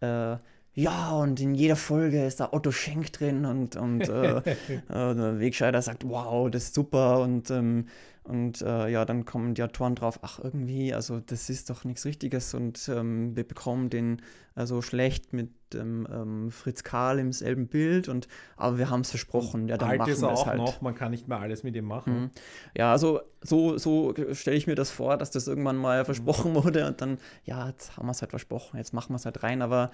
äh, ja, und in jeder Folge ist da Otto Schenk drin und, und äh, äh, der Wegscheider sagt, wow, das ist super und ähm, und äh, ja, dann kommen die Autoren drauf, ach irgendwie, also das ist doch nichts Richtiges und ähm, wir bekommen den also schlecht mit dem ähm, Fritz Karl im selben Bild und aber wir haben es versprochen. Ja, dann Alt machen ist er auch halt. noch, man kann nicht mehr alles mit ihm machen. Mhm. Ja, also so, so stelle ich mir das vor, dass das irgendwann mal mhm. versprochen wurde und dann, ja, jetzt haben wir es halt versprochen, jetzt machen wir es halt rein, aber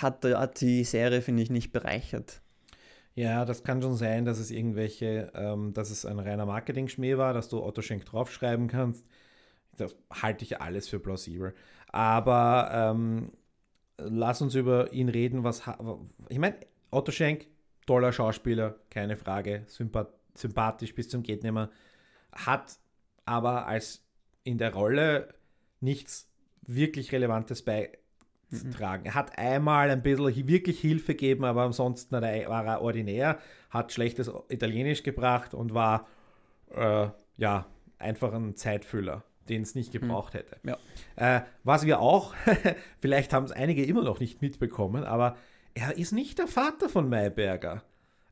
hat, hat die Serie, finde ich, nicht bereichert. Ja, das kann schon sein, dass es irgendwelche, ähm, dass es ein reiner Marketing-Schmäh war, dass du Otto Schenk draufschreiben kannst. Das halte ich alles für plausibel. Aber ähm, lass uns über ihn reden, was. Ich meine, Otto Schenk, toller Schauspieler, keine Frage, sympath sympathisch bis zum Gehtnimmer, hat aber als in der Rolle nichts wirklich Relevantes bei mhm. tragen. Er hat einmal ein bisschen wirklich Hilfe gegeben, aber ansonsten war er ordinär, hat schlechtes Italienisch gebracht und war äh, ja einfach ein Zeitfüller. den es nicht gebraucht hätte. Ja. Äh, was wir auch, vielleicht haben es einige immer noch nicht mitbekommen, aber er ist nicht der Vater von Mayberger.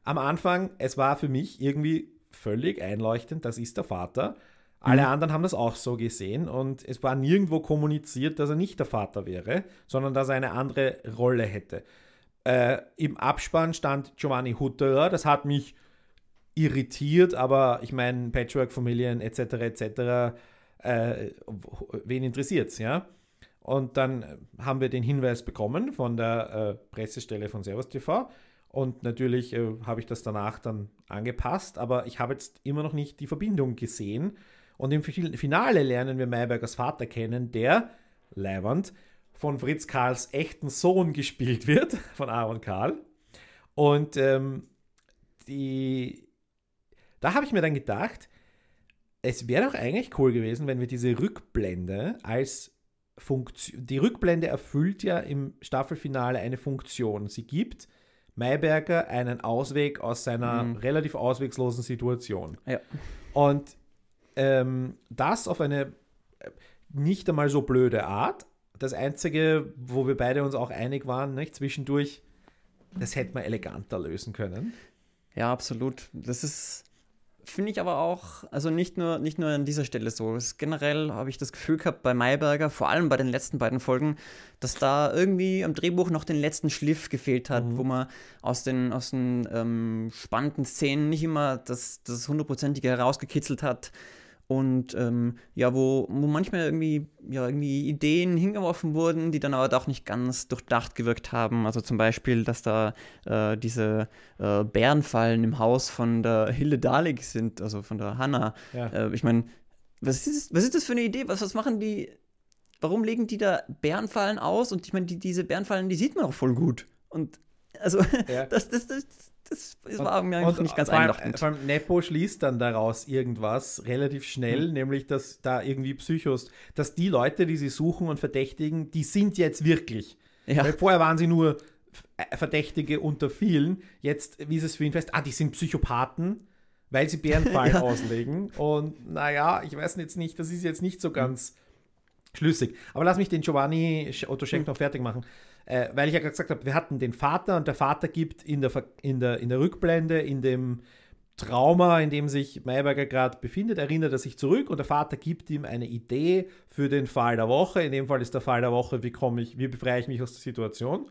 Am Anfang, es war für mich irgendwie völlig einleuchtend, das ist der Vater. Alle anderen haben das auch so gesehen und es war nirgendwo kommuniziert, dass er nicht der Vater wäre, sondern dass er eine andere Rolle hätte. Äh, Im Abspann stand Giovanni Hutterer, das hat mich irritiert, aber ich meine, Patchwork-Familien etc. etc. Äh, wen interessiert's, ja? Und dann haben wir den Hinweis bekommen von der äh, Pressestelle von Servus TV. Und natürlich äh, habe ich das danach dann angepasst, aber ich habe jetzt immer noch nicht die Verbindung gesehen. Und im Finale lernen wir Maybergers Vater kennen, der, Leiwand, von Fritz Karls echten Sohn gespielt wird, von Aaron Karl. Und ähm, die, da habe ich mir dann gedacht, es wäre doch eigentlich cool gewesen, wenn wir diese Rückblende als Funktion, die Rückblende erfüllt ja im Staffelfinale eine Funktion. Sie gibt Mayberger einen Ausweg aus seiner mhm. relativ auswegslosen Situation. Ja. Und ähm, das auf eine äh, nicht einmal so blöde Art. Das Einzige, wo wir beide uns auch einig waren, nicht, zwischendurch, das hätte man eleganter lösen können. Ja, absolut. Das ist finde ich aber auch, also nicht nur, nicht nur an dieser Stelle so. Generell habe ich das Gefühl gehabt bei Mayberger, vor allem bei den letzten beiden Folgen, dass da irgendwie am Drehbuch noch den letzten Schliff gefehlt hat, mhm. wo man aus den, aus den ähm, spannenden Szenen nicht immer das, das hundertprozentige herausgekitzelt hat und ähm, ja, wo, wo manchmal irgendwie, ja, irgendwie Ideen hingeworfen wurden, die dann aber doch nicht ganz durchdacht gewirkt haben. Also zum Beispiel, dass da äh, diese äh, Bärenfallen im Haus von der Hilde Dalig sind, also von der Hanna. Ja. Äh, ich meine, was ist, was ist das für eine Idee? Was, was machen die? Warum legen die da Bärenfallen aus? Und ich meine, die, diese Bärenfallen, die sieht man auch voll gut. Und also, ja. das, das, das, das war mir eigentlich nicht ganz einleuchtend. Vor allem Nepo schließt dann daraus irgendwas relativ schnell, hm. nämlich dass da irgendwie Psychos, dass die Leute, die sie suchen und verdächtigen, die sind jetzt wirklich. Ja. Weil vorher waren sie nur Verdächtige unter vielen. Jetzt, wie ist es für ihn fest? Ah, die sind Psychopathen, weil sie Bärenfallen ja. auslegen. Und naja, ich weiß jetzt nicht, das ist jetzt nicht so ganz hm. schlüssig. Aber lass mich den Giovanni Otto Schenk hm. noch fertig machen äh, weil ich ja gerade gesagt habe, wir hatten den Vater und der Vater gibt in der, in der, in der Rückblende, in dem Trauma, in dem sich Mayberger gerade befindet, erinnert er sich zurück und der Vater gibt ihm eine Idee für den Fall der Woche. In dem Fall ist der Fall der Woche, wie komme ich, wie befreie ich mich aus der Situation.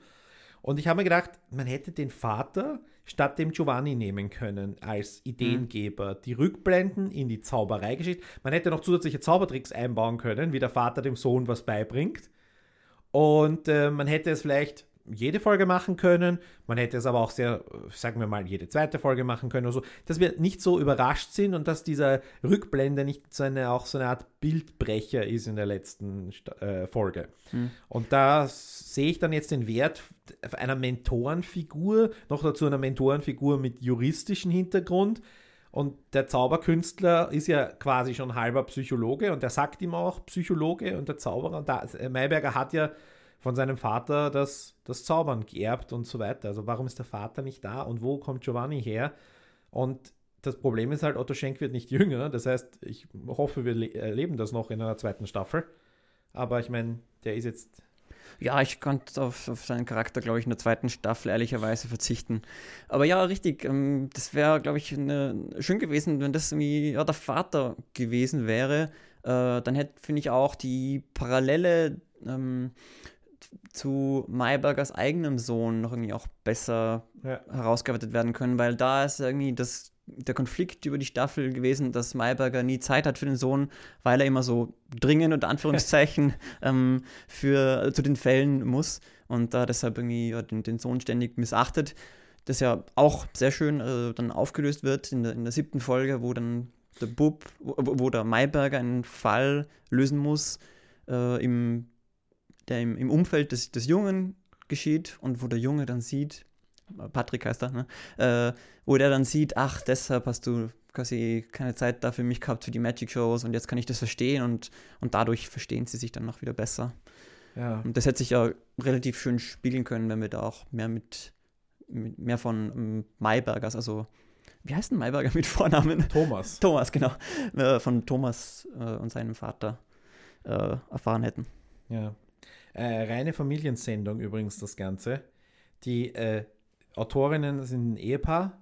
Und ich habe mir gedacht, man hätte den Vater statt dem Giovanni nehmen können als Ideengeber. Mhm. Die Rückblenden in die Zaubereigeschichte. Man hätte noch zusätzliche Zaubertricks einbauen können, wie der Vater dem Sohn was beibringt. Und äh, man hätte es vielleicht jede Folge machen können. Man hätte es aber auch sehr, sagen wir mal, jede zweite Folge machen können oder so, dass wir nicht so überrascht sind und dass dieser Rückblende nicht so eine, auch so eine Art Bildbrecher ist in der letzten äh, Folge. Mhm. Und da sehe ich dann jetzt den Wert einer Mentorenfigur, noch dazu einer Mentorenfigur mit juristischem Hintergrund, und der Zauberkünstler ist ja quasi schon halber Psychologe und er sagt ihm auch Psychologe und der Zauberer. Da, äh, Mayberger hat ja von seinem Vater das, das Zaubern geerbt und so weiter. Also warum ist der Vater nicht da und wo kommt Giovanni her? Und das Problem ist halt, Otto Schenk wird nicht jünger. Das heißt, ich hoffe, wir erleben das noch in einer zweiten Staffel. Aber ich meine, der ist jetzt ja, ich konnte auf, auf seinen Charakter, glaube ich, in der zweiten Staffel ehrlicherweise verzichten. Aber ja, richtig, ähm, das wäre, glaube ich, eine, schön gewesen, wenn das irgendwie ja, der Vater gewesen wäre. Äh, dann hätte, finde ich, auch die Parallele ähm, zu Maybergers eigenem Sohn noch irgendwie auch besser ja. herausgearbeitet werden können, weil da ist irgendwie das der Konflikt über die Staffel gewesen, dass Mayberger nie Zeit hat für den Sohn, weil er immer so dringend unter Anführungszeichen ähm, für, zu den Fällen muss und da deshalb irgendwie ja, den, den, Sohn ständig missachtet. Das ja auch sehr schön äh, dann aufgelöst wird in der, in der siebten Folge, wo dann der Bub, wo, wo der Mayberger einen Fall lösen muss, äh, im, der im, im Umfeld des, des Jungen geschieht und wo der Junge dann sieht, Patrick heißt er, ne? äh, wo der dann sieht, ach, deshalb hast du quasi keine Zeit da für mich gehabt für die Magic Shows und jetzt kann ich das verstehen und, und dadurch verstehen sie sich dann noch wieder besser. Ja. Und das hätte sich ja relativ schön spiegeln können, wenn wir da auch mehr mit, mit mehr von um, Maybergers, also wie heißt denn Mayberger mit Vornamen? Thomas. Thomas, genau. Äh, von Thomas äh, und seinem Vater äh, erfahren hätten. Ja. Äh, reine Familiensendung übrigens das Ganze. Die äh, Autorinnen sind ein Ehepaar.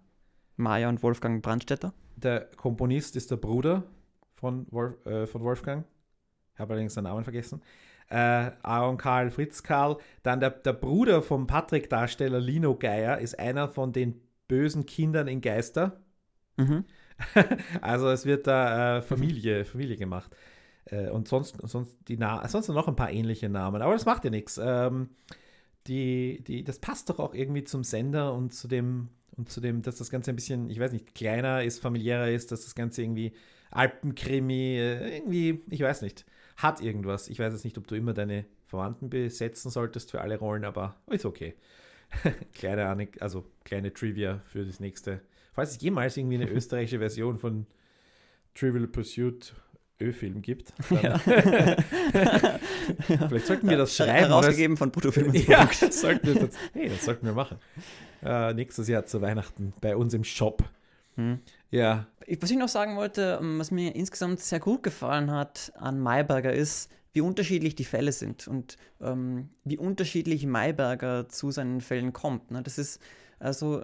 Maja und Wolfgang Brandstätter. Der Komponist ist der Bruder von, Wolf, äh, von Wolfgang. Ich habe allerdings seinen Namen vergessen. Äh, Aaron Karl, Fritz Karl. Dann der, der Bruder vom Patrick-Darsteller Lino Geier ist einer von den bösen Kindern in Geister. Mhm. also es wird da äh, Familie, Familie gemacht. Äh, und sonst, sonst, die Na sonst noch ein paar ähnliche Namen. Aber das macht ja nichts. Ähm, die, die, das passt doch auch irgendwie zum Sender und zu dem, und zu dem, dass das Ganze ein bisschen, ich weiß nicht, kleiner ist, familiärer ist, dass das Ganze irgendwie Alpenkrimi, äh, irgendwie, ich weiß nicht, hat irgendwas. Ich weiß jetzt nicht, ob du immer deine Verwandten besetzen solltest für alle Rollen, aber ist okay. kleine Anik also kleine Trivia für das nächste. Falls es jemals irgendwie eine österreichische Version von Trivial Pursuit Ö-Film gibt. Ja. Vielleicht sollten wir das schreiben. Herausgegeben von Bruttofilm. Ja, das sollten wir das, hey, das sollten wir machen. Äh, nächstes Jahr zu Weihnachten bei uns im Shop. Hm. Ja. Was ich noch sagen wollte, ähm, was mir insgesamt sehr gut gefallen hat an Mayberger ist, wie unterschiedlich die Fälle sind und ähm, wie unterschiedlich Mayberger zu seinen Fällen kommt. Ne? Das ist also,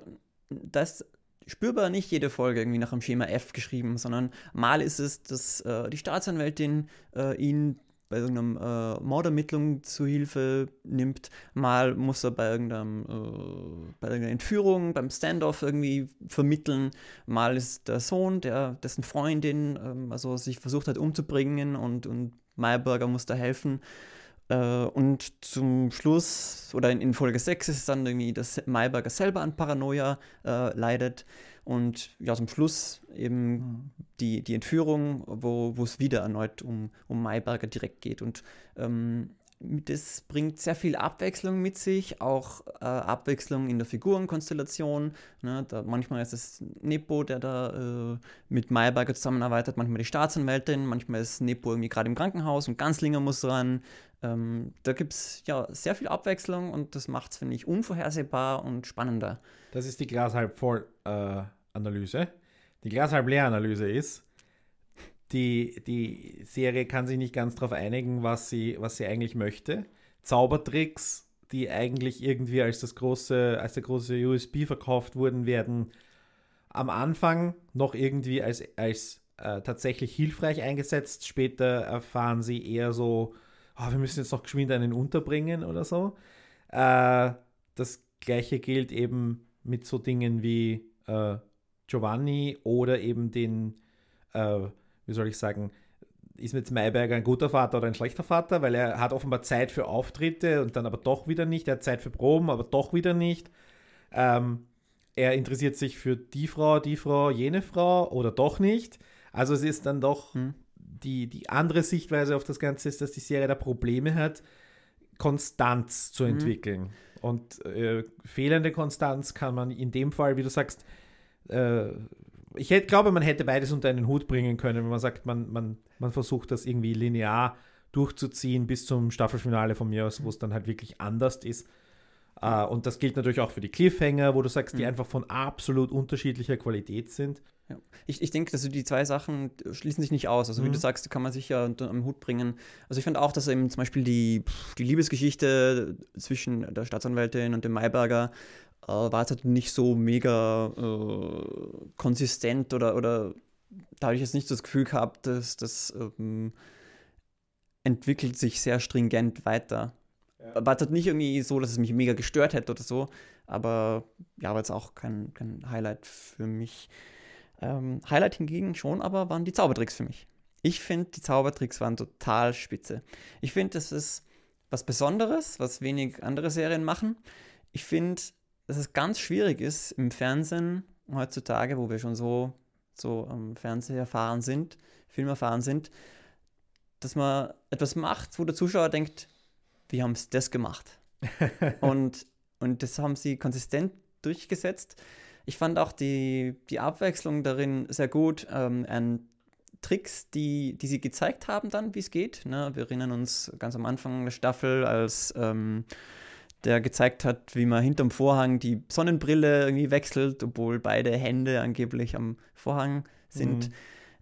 das spürbar nicht jede Folge irgendwie nach dem Schema F geschrieben, sondern mal ist es, dass äh, die Staatsanwältin äh, ihn bei irgendeiner äh, Mordermittlung zu Hilfe nimmt, mal muss er bei, irgendeinem, äh, bei irgendeiner Entführung, beim Standoff irgendwie vermitteln, mal ist der Sohn, der, dessen Freundin ähm, also sich versucht hat umzubringen und, und Mayberger muss da helfen. Äh, und zum Schluss, oder in, in, Folge 6 ist es dann irgendwie, dass Mayberger selber an Paranoia äh, leidet. Und ja, zum Schluss eben mhm. die, die Entführung, wo es wieder erneut um, um Mayberger direkt geht. Und ähm, das bringt sehr viel Abwechslung mit sich, auch äh, Abwechslung in der Figurenkonstellation. Ne? Da, manchmal ist es Nepo, der da äh, mit Mayberger zusammenarbeitet, manchmal die Staatsanwältin, manchmal ist Nepo irgendwie gerade im Krankenhaus und Ganzlinger muss ran. Ähm, da gibt es ja sehr viel Abwechslung und das macht es, finde ich, unvorhersehbar und spannender. Das ist die Glas halb voll äh, Analyse. Die Glas halb leer Analyse ist, die, die Serie kann sich nicht ganz darauf einigen, was sie, was sie eigentlich möchte. Zaubertricks, die eigentlich irgendwie als das große, als der große USB verkauft wurden, werden am Anfang noch irgendwie als, als äh, tatsächlich hilfreich eingesetzt. Später erfahren sie eher so, oh, wir müssen jetzt noch geschwind einen unterbringen oder so. Äh, das gleiche gilt eben mit so Dingen wie äh, Giovanni oder eben den, äh, wie soll ich sagen, ist mit Mayberger ein guter Vater oder ein schlechter Vater, weil er hat offenbar Zeit für Auftritte und dann aber doch wieder nicht. Er hat Zeit für Proben, aber doch wieder nicht. Ähm, er interessiert sich für die Frau, die Frau, jene Frau oder doch nicht. Also es ist dann doch hm die, die andere Sichtweise auf das Ganze ist, dass die Serie da Probleme hat, Konstanz zu mhm. entwickeln. Mhm. Und äh, fehlende Konstanz kann man in dem Fall, wie du sagst, äh, ich hätte, glaube, man hätte beides unter einen Hut bringen können, wenn man sagt, man, man, man versucht das irgendwie linear durchzuziehen bis zum Staffelfinale von mir aus, wo es dann halt wirklich anders ist. Uh, und das gilt natürlich auch für die Cliffhanger, wo du sagst, die mhm. einfach von absolut unterschiedlicher Qualität sind. Ja. Ich, ich denke, dass die zwei Sachen schließen sich nicht aus. Also, mhm. wie du sagst, kann man sich ja unter am Hut bringen. Also, ich finde auch, dass eben zum Beispiel die, die Liebesgeschichte zwischen der Staatsanwältin und dem Mayberger äh, war jetzt halt nicht so mega äh, konsistent oder, oder da habe ich jetzt nicht das Gefühl gehabt, dass das ähm, entwickelt sich sehr stringent weiter. Ja. War halt nicht irgendwie so, dass es mich mega gestört hätte oder so, aber ja, war jetzt auch kein, kein Highlight für mich. Ähm, Highlight hingegen schon, aber waren die Zaubertricks für mich. Ich finde, die Zaubertricks waren total spitze. Ich finde, das ist was Besonderes, was wenig andere Serien machen. Ich finde, dass es ganz schwierig ist im Fernsehen heutzutage, wo wir schon so, so am Fernseher erfahren sind, Film erfahren sind, dass man etwas macht, wo der Zuschauer denkt, wie haben sie das gemacht? und, und das haben sie konsistent durchgesetzt. Ich fand auch die, die Abwechslung darin sehr gut ähm, an Tricks, die, die sie gezeigt haben dann, wie es geht. Ne? Wir erinnern uns ganz am Anfang der Staffel, als ähm, der gezeigt hat, wie man hinterm Vorhang die Sonnenbrille irgendwie wechselt, obwohl beide Hände angeblich am Vorhang sind. Mhm.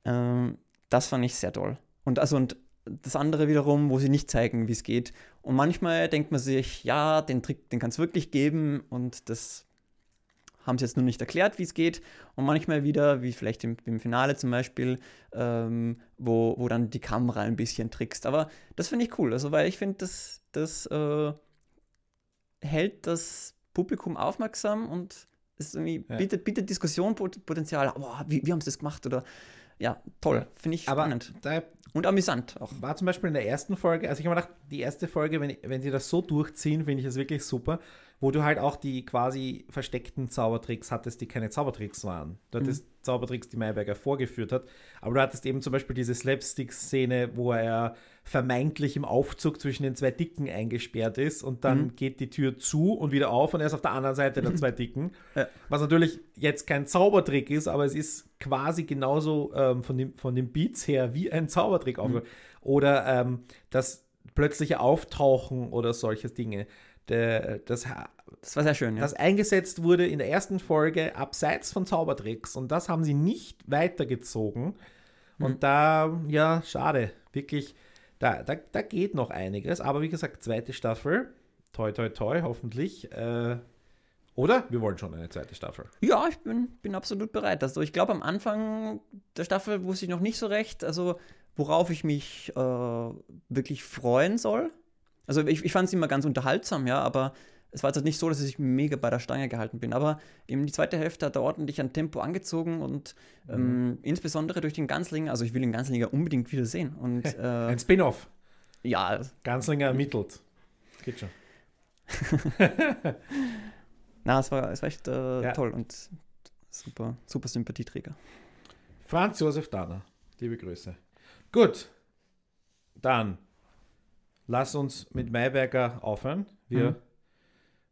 Ähm, das fand ich sehr toll. Und also und das andere wiederum, wo sie nicht zeigen, wie es geht. Und manchmal denkt man sich, ja, den Trick, den kann es wirklich geben und das haben sie jetzt nur nicht erklärt, wie es geht. Und manchmal wieder, wie vielleicht im, im Finale zum Beispiel, ähm, wo, wo dann die Kamera ein bisschen trickst. Aber das finde ich cool, also weil ich finde, das, das äh, hält das Publikum aufmerksam und es irgendwie ja. bietet, bietet Diskussionspotenzial. Oh, wie, wie haben sie das gemacht? Oder ja, toll, finde ich Aber spannend. Und amüsant auch. War zum Beispiel in der ersten Folge, also ich habe mir gedacht, die erste Folge, wenn, wenn sie das so durchziehen, finde ich es wirklich super, wo du halt auch die quasi versteckten Zaubertricks hattest, die keine Zaubertricks waren. Du hattest mhm. Zaubertricks, die Mayberger vorgeführt hat, aber du hattest eben zum Beispiel diese Slapstick-Szene, wo er vermeintlich im Aufzug zwischen den zwei Dicken eingesperrt ist und dann mhm. geht die Tür zu und wieder auf und er ist auf der anderen Seite der zwei Dicken. Ja. Was natürlich jetzt kein Zaubertrick ist, aber es ist quasi genauso ähm, von, dem, von den Beats her wie ein Zaubertrick. Mhm. Oder ähm, das plötzliche Auftauchen oder solche Dinge. Der, das, das war sehr schön, ja. Das eingesetzt wurde in der ersten Folge abseits von Zaubertricks und das haben sie nicht weitergezogen. Mhm. Und da, ja, schade. Wirklich da, da, da geht noch einiges. Aber wie gesagt, zweite Staffel. Toi, toi, toi, hoffentlich. Äh, oder? Wir wollen schon eine zweite Staffel. Ja, ich bin, bin absolut bereit. Also ich glaube, am Anfang der Staffel wusste ich noch nicht so recht, also worauf ich mich äh, wirklich freuen soll. Also ich, ich fand es immer ganz unterhaltsam, ja, aber es war jetzt nicht so, dass ich mega bei der Stange gehalten bin, aber eben die zweite Hälfte hat er ordentlich an Tempo angezogen und mhm. ähm, insbesondere durch den Ganzlinger, also ich will den Ganzlinger unbedingt wieder sehen. Und, äh, Ein Spin-off. Ja. Ganzlinger ermittelt. Geht schon. Na, es war, es war echt äh, ja. toll und super, super Sympathieträger. Franz Josef Dahner, liebe Grüße. Gut, dann lass uns mit Mayberger aufhören. Wir mhm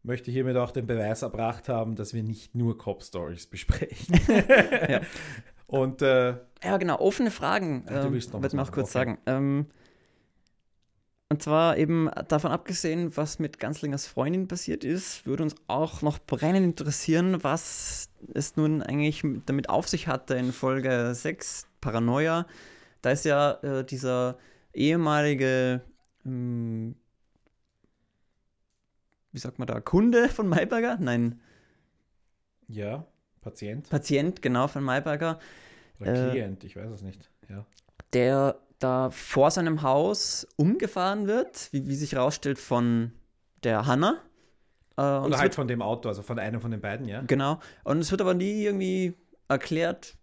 möchte hiermit auch den Beweis erbracht haben, dass wir nicht nur Cop-Stories besprechen. ja. Und äh, ja, genau, offene Fragen. Du willst noch ähm, noch kurz okay. sagen. Ähm, und zwar eben davon abgesehen, was mit Ganzlingers Freundin passiert ist, würde uns auch noch brennend interessieren, was es nun eigentlich damit auf sich hatte in Folge 6, Paranoia. Da ist ja äh, dieser ehemalige ähm, wie sagt man da, Kunde von Mayberger? Nein. Ja, Patient. Patient, genau, von Mayberger. Oder äh, Klient, ich weiß es nicht. Ja. Der da vor seinem Haus umgefahren wird, wie, wie sich herausstellt, von der Hanna. Äh, Oder halt wird, von dem Auto, also von einem von den beiden, ja. Genau. Und es wird aber nie irgendwie erklärt,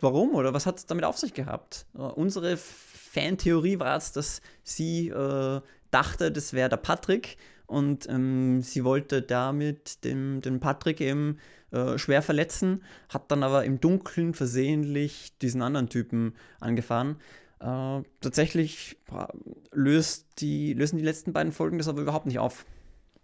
warum oder was hat es damit auf sich gehabt. Unsere Fantheorie war es, dass sie äh, dachte, das wäre der Patrick und ähm, sie wollte damit den, den Patrick eben äh, schwer verletzen, hat dann aber im Dunkeln versehentlich diesen anderen Typen angefahren. Äh, tatsächlich löst die, lösen die letzten beiden Folgen das aber überhaupt nicht auf.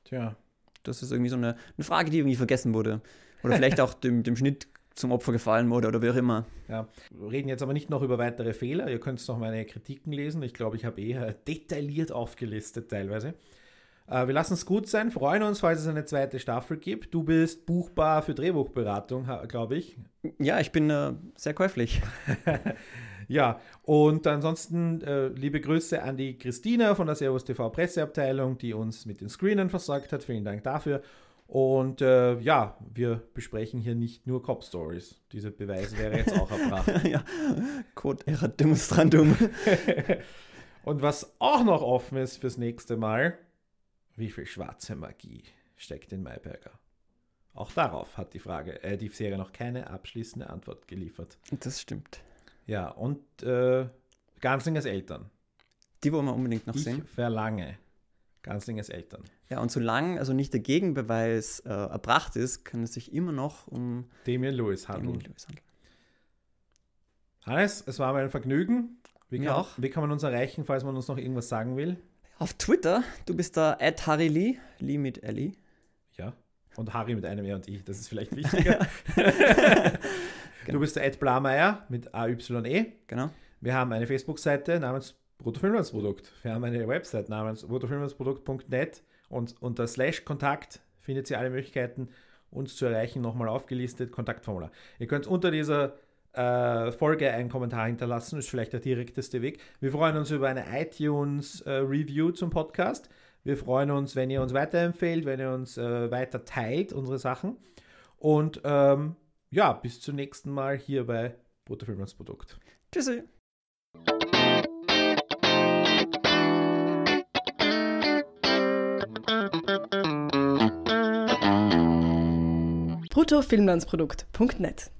Tja. Das ist irgendwie so eine, eine Frage, die irgendwie vergessen wurde. Oder vielleicht auch dem, dem Schnitt zum Opfer gefallen wurde oder wie auch immer. Ja, wir reden jetzt aber nicht noch über weitere Fehler. Ihr könnt noch meine Kritiken lesen. Ich glaube, ich habe eher detailliert aufgelistet teilweise. Äh, wir lassen es gut sein, freuen uns, falls es eine zweite Staffel gibt. Du bist buchbar für Drehbuchberatung, glaube ich. Ja, ich bin äh, sehr käuflich. ja, und ansonsten äh, liebe Grüße an die Christina von der Servus TV Presseabteilung, die uns mit den Screenen versorgt hat. Vielen Dank dafür. Und äh, ja, wir besprechen hier nicht nur Cop Stories. Diese Beweise wäre jetzt auch erbracht. ja, Code erat demonstrandum. Und was auch noch offen ist fürs nächste Mal, wie viel schwarze Magie steckt in Mayberger? Auch darauf hat die Frage, äh, die Serie noch keine abschließende Antwort geliefert. Das stimmt. Ja, und äh, Ganslingers Eltern. Die wollen wir unbedingt noch ich sehen. Verlange Ganslingers Eltern. Ja, und solange also nicht der Gegenbeweis äh, erbracht ist, kann es sich immer noch um Damian Lewis handeln. Damian Lewis handeln. Hannes, es war mir ein Vergnügen. Wie kann, wie kann man uns erreichen, falls man uns noch irgendwas sagen will? Auf Twitter, du bist da at Harry Lee, Lee mit Ellie. Ja, und Harry mit einem E und I, das ist vielleicht wichtiger. Du bist der Ed Blameyer mit AYE. Genau. Wir haben eine Facebook-Seite namens Bruttofilmlandsprodukt. Wir haben eine Website namens bruttofilmlandsprodukt.net und unter slash Kontakt findet ihr alle Möglichkeiten, uns zu erreichen, nochmal aufgelistet, Kontaktformular. Ihr könnt unter dieser äh, Folge einen Kommentar hinterlassen, ist vielleicht der direkteste Weg. Wir freuen uns über eine iTunes-Review äh, zum Podcast. Wir freuen uns, wenn ihr uns weiterempfehlt, wenn ihr uns äh, weiter teilt, unsere Sachen. Und ähm, ja, bis zum nächsten Mal hier bei Butterfilm als Produkt. Tschüssi. bruttofilmlandsprodukt.net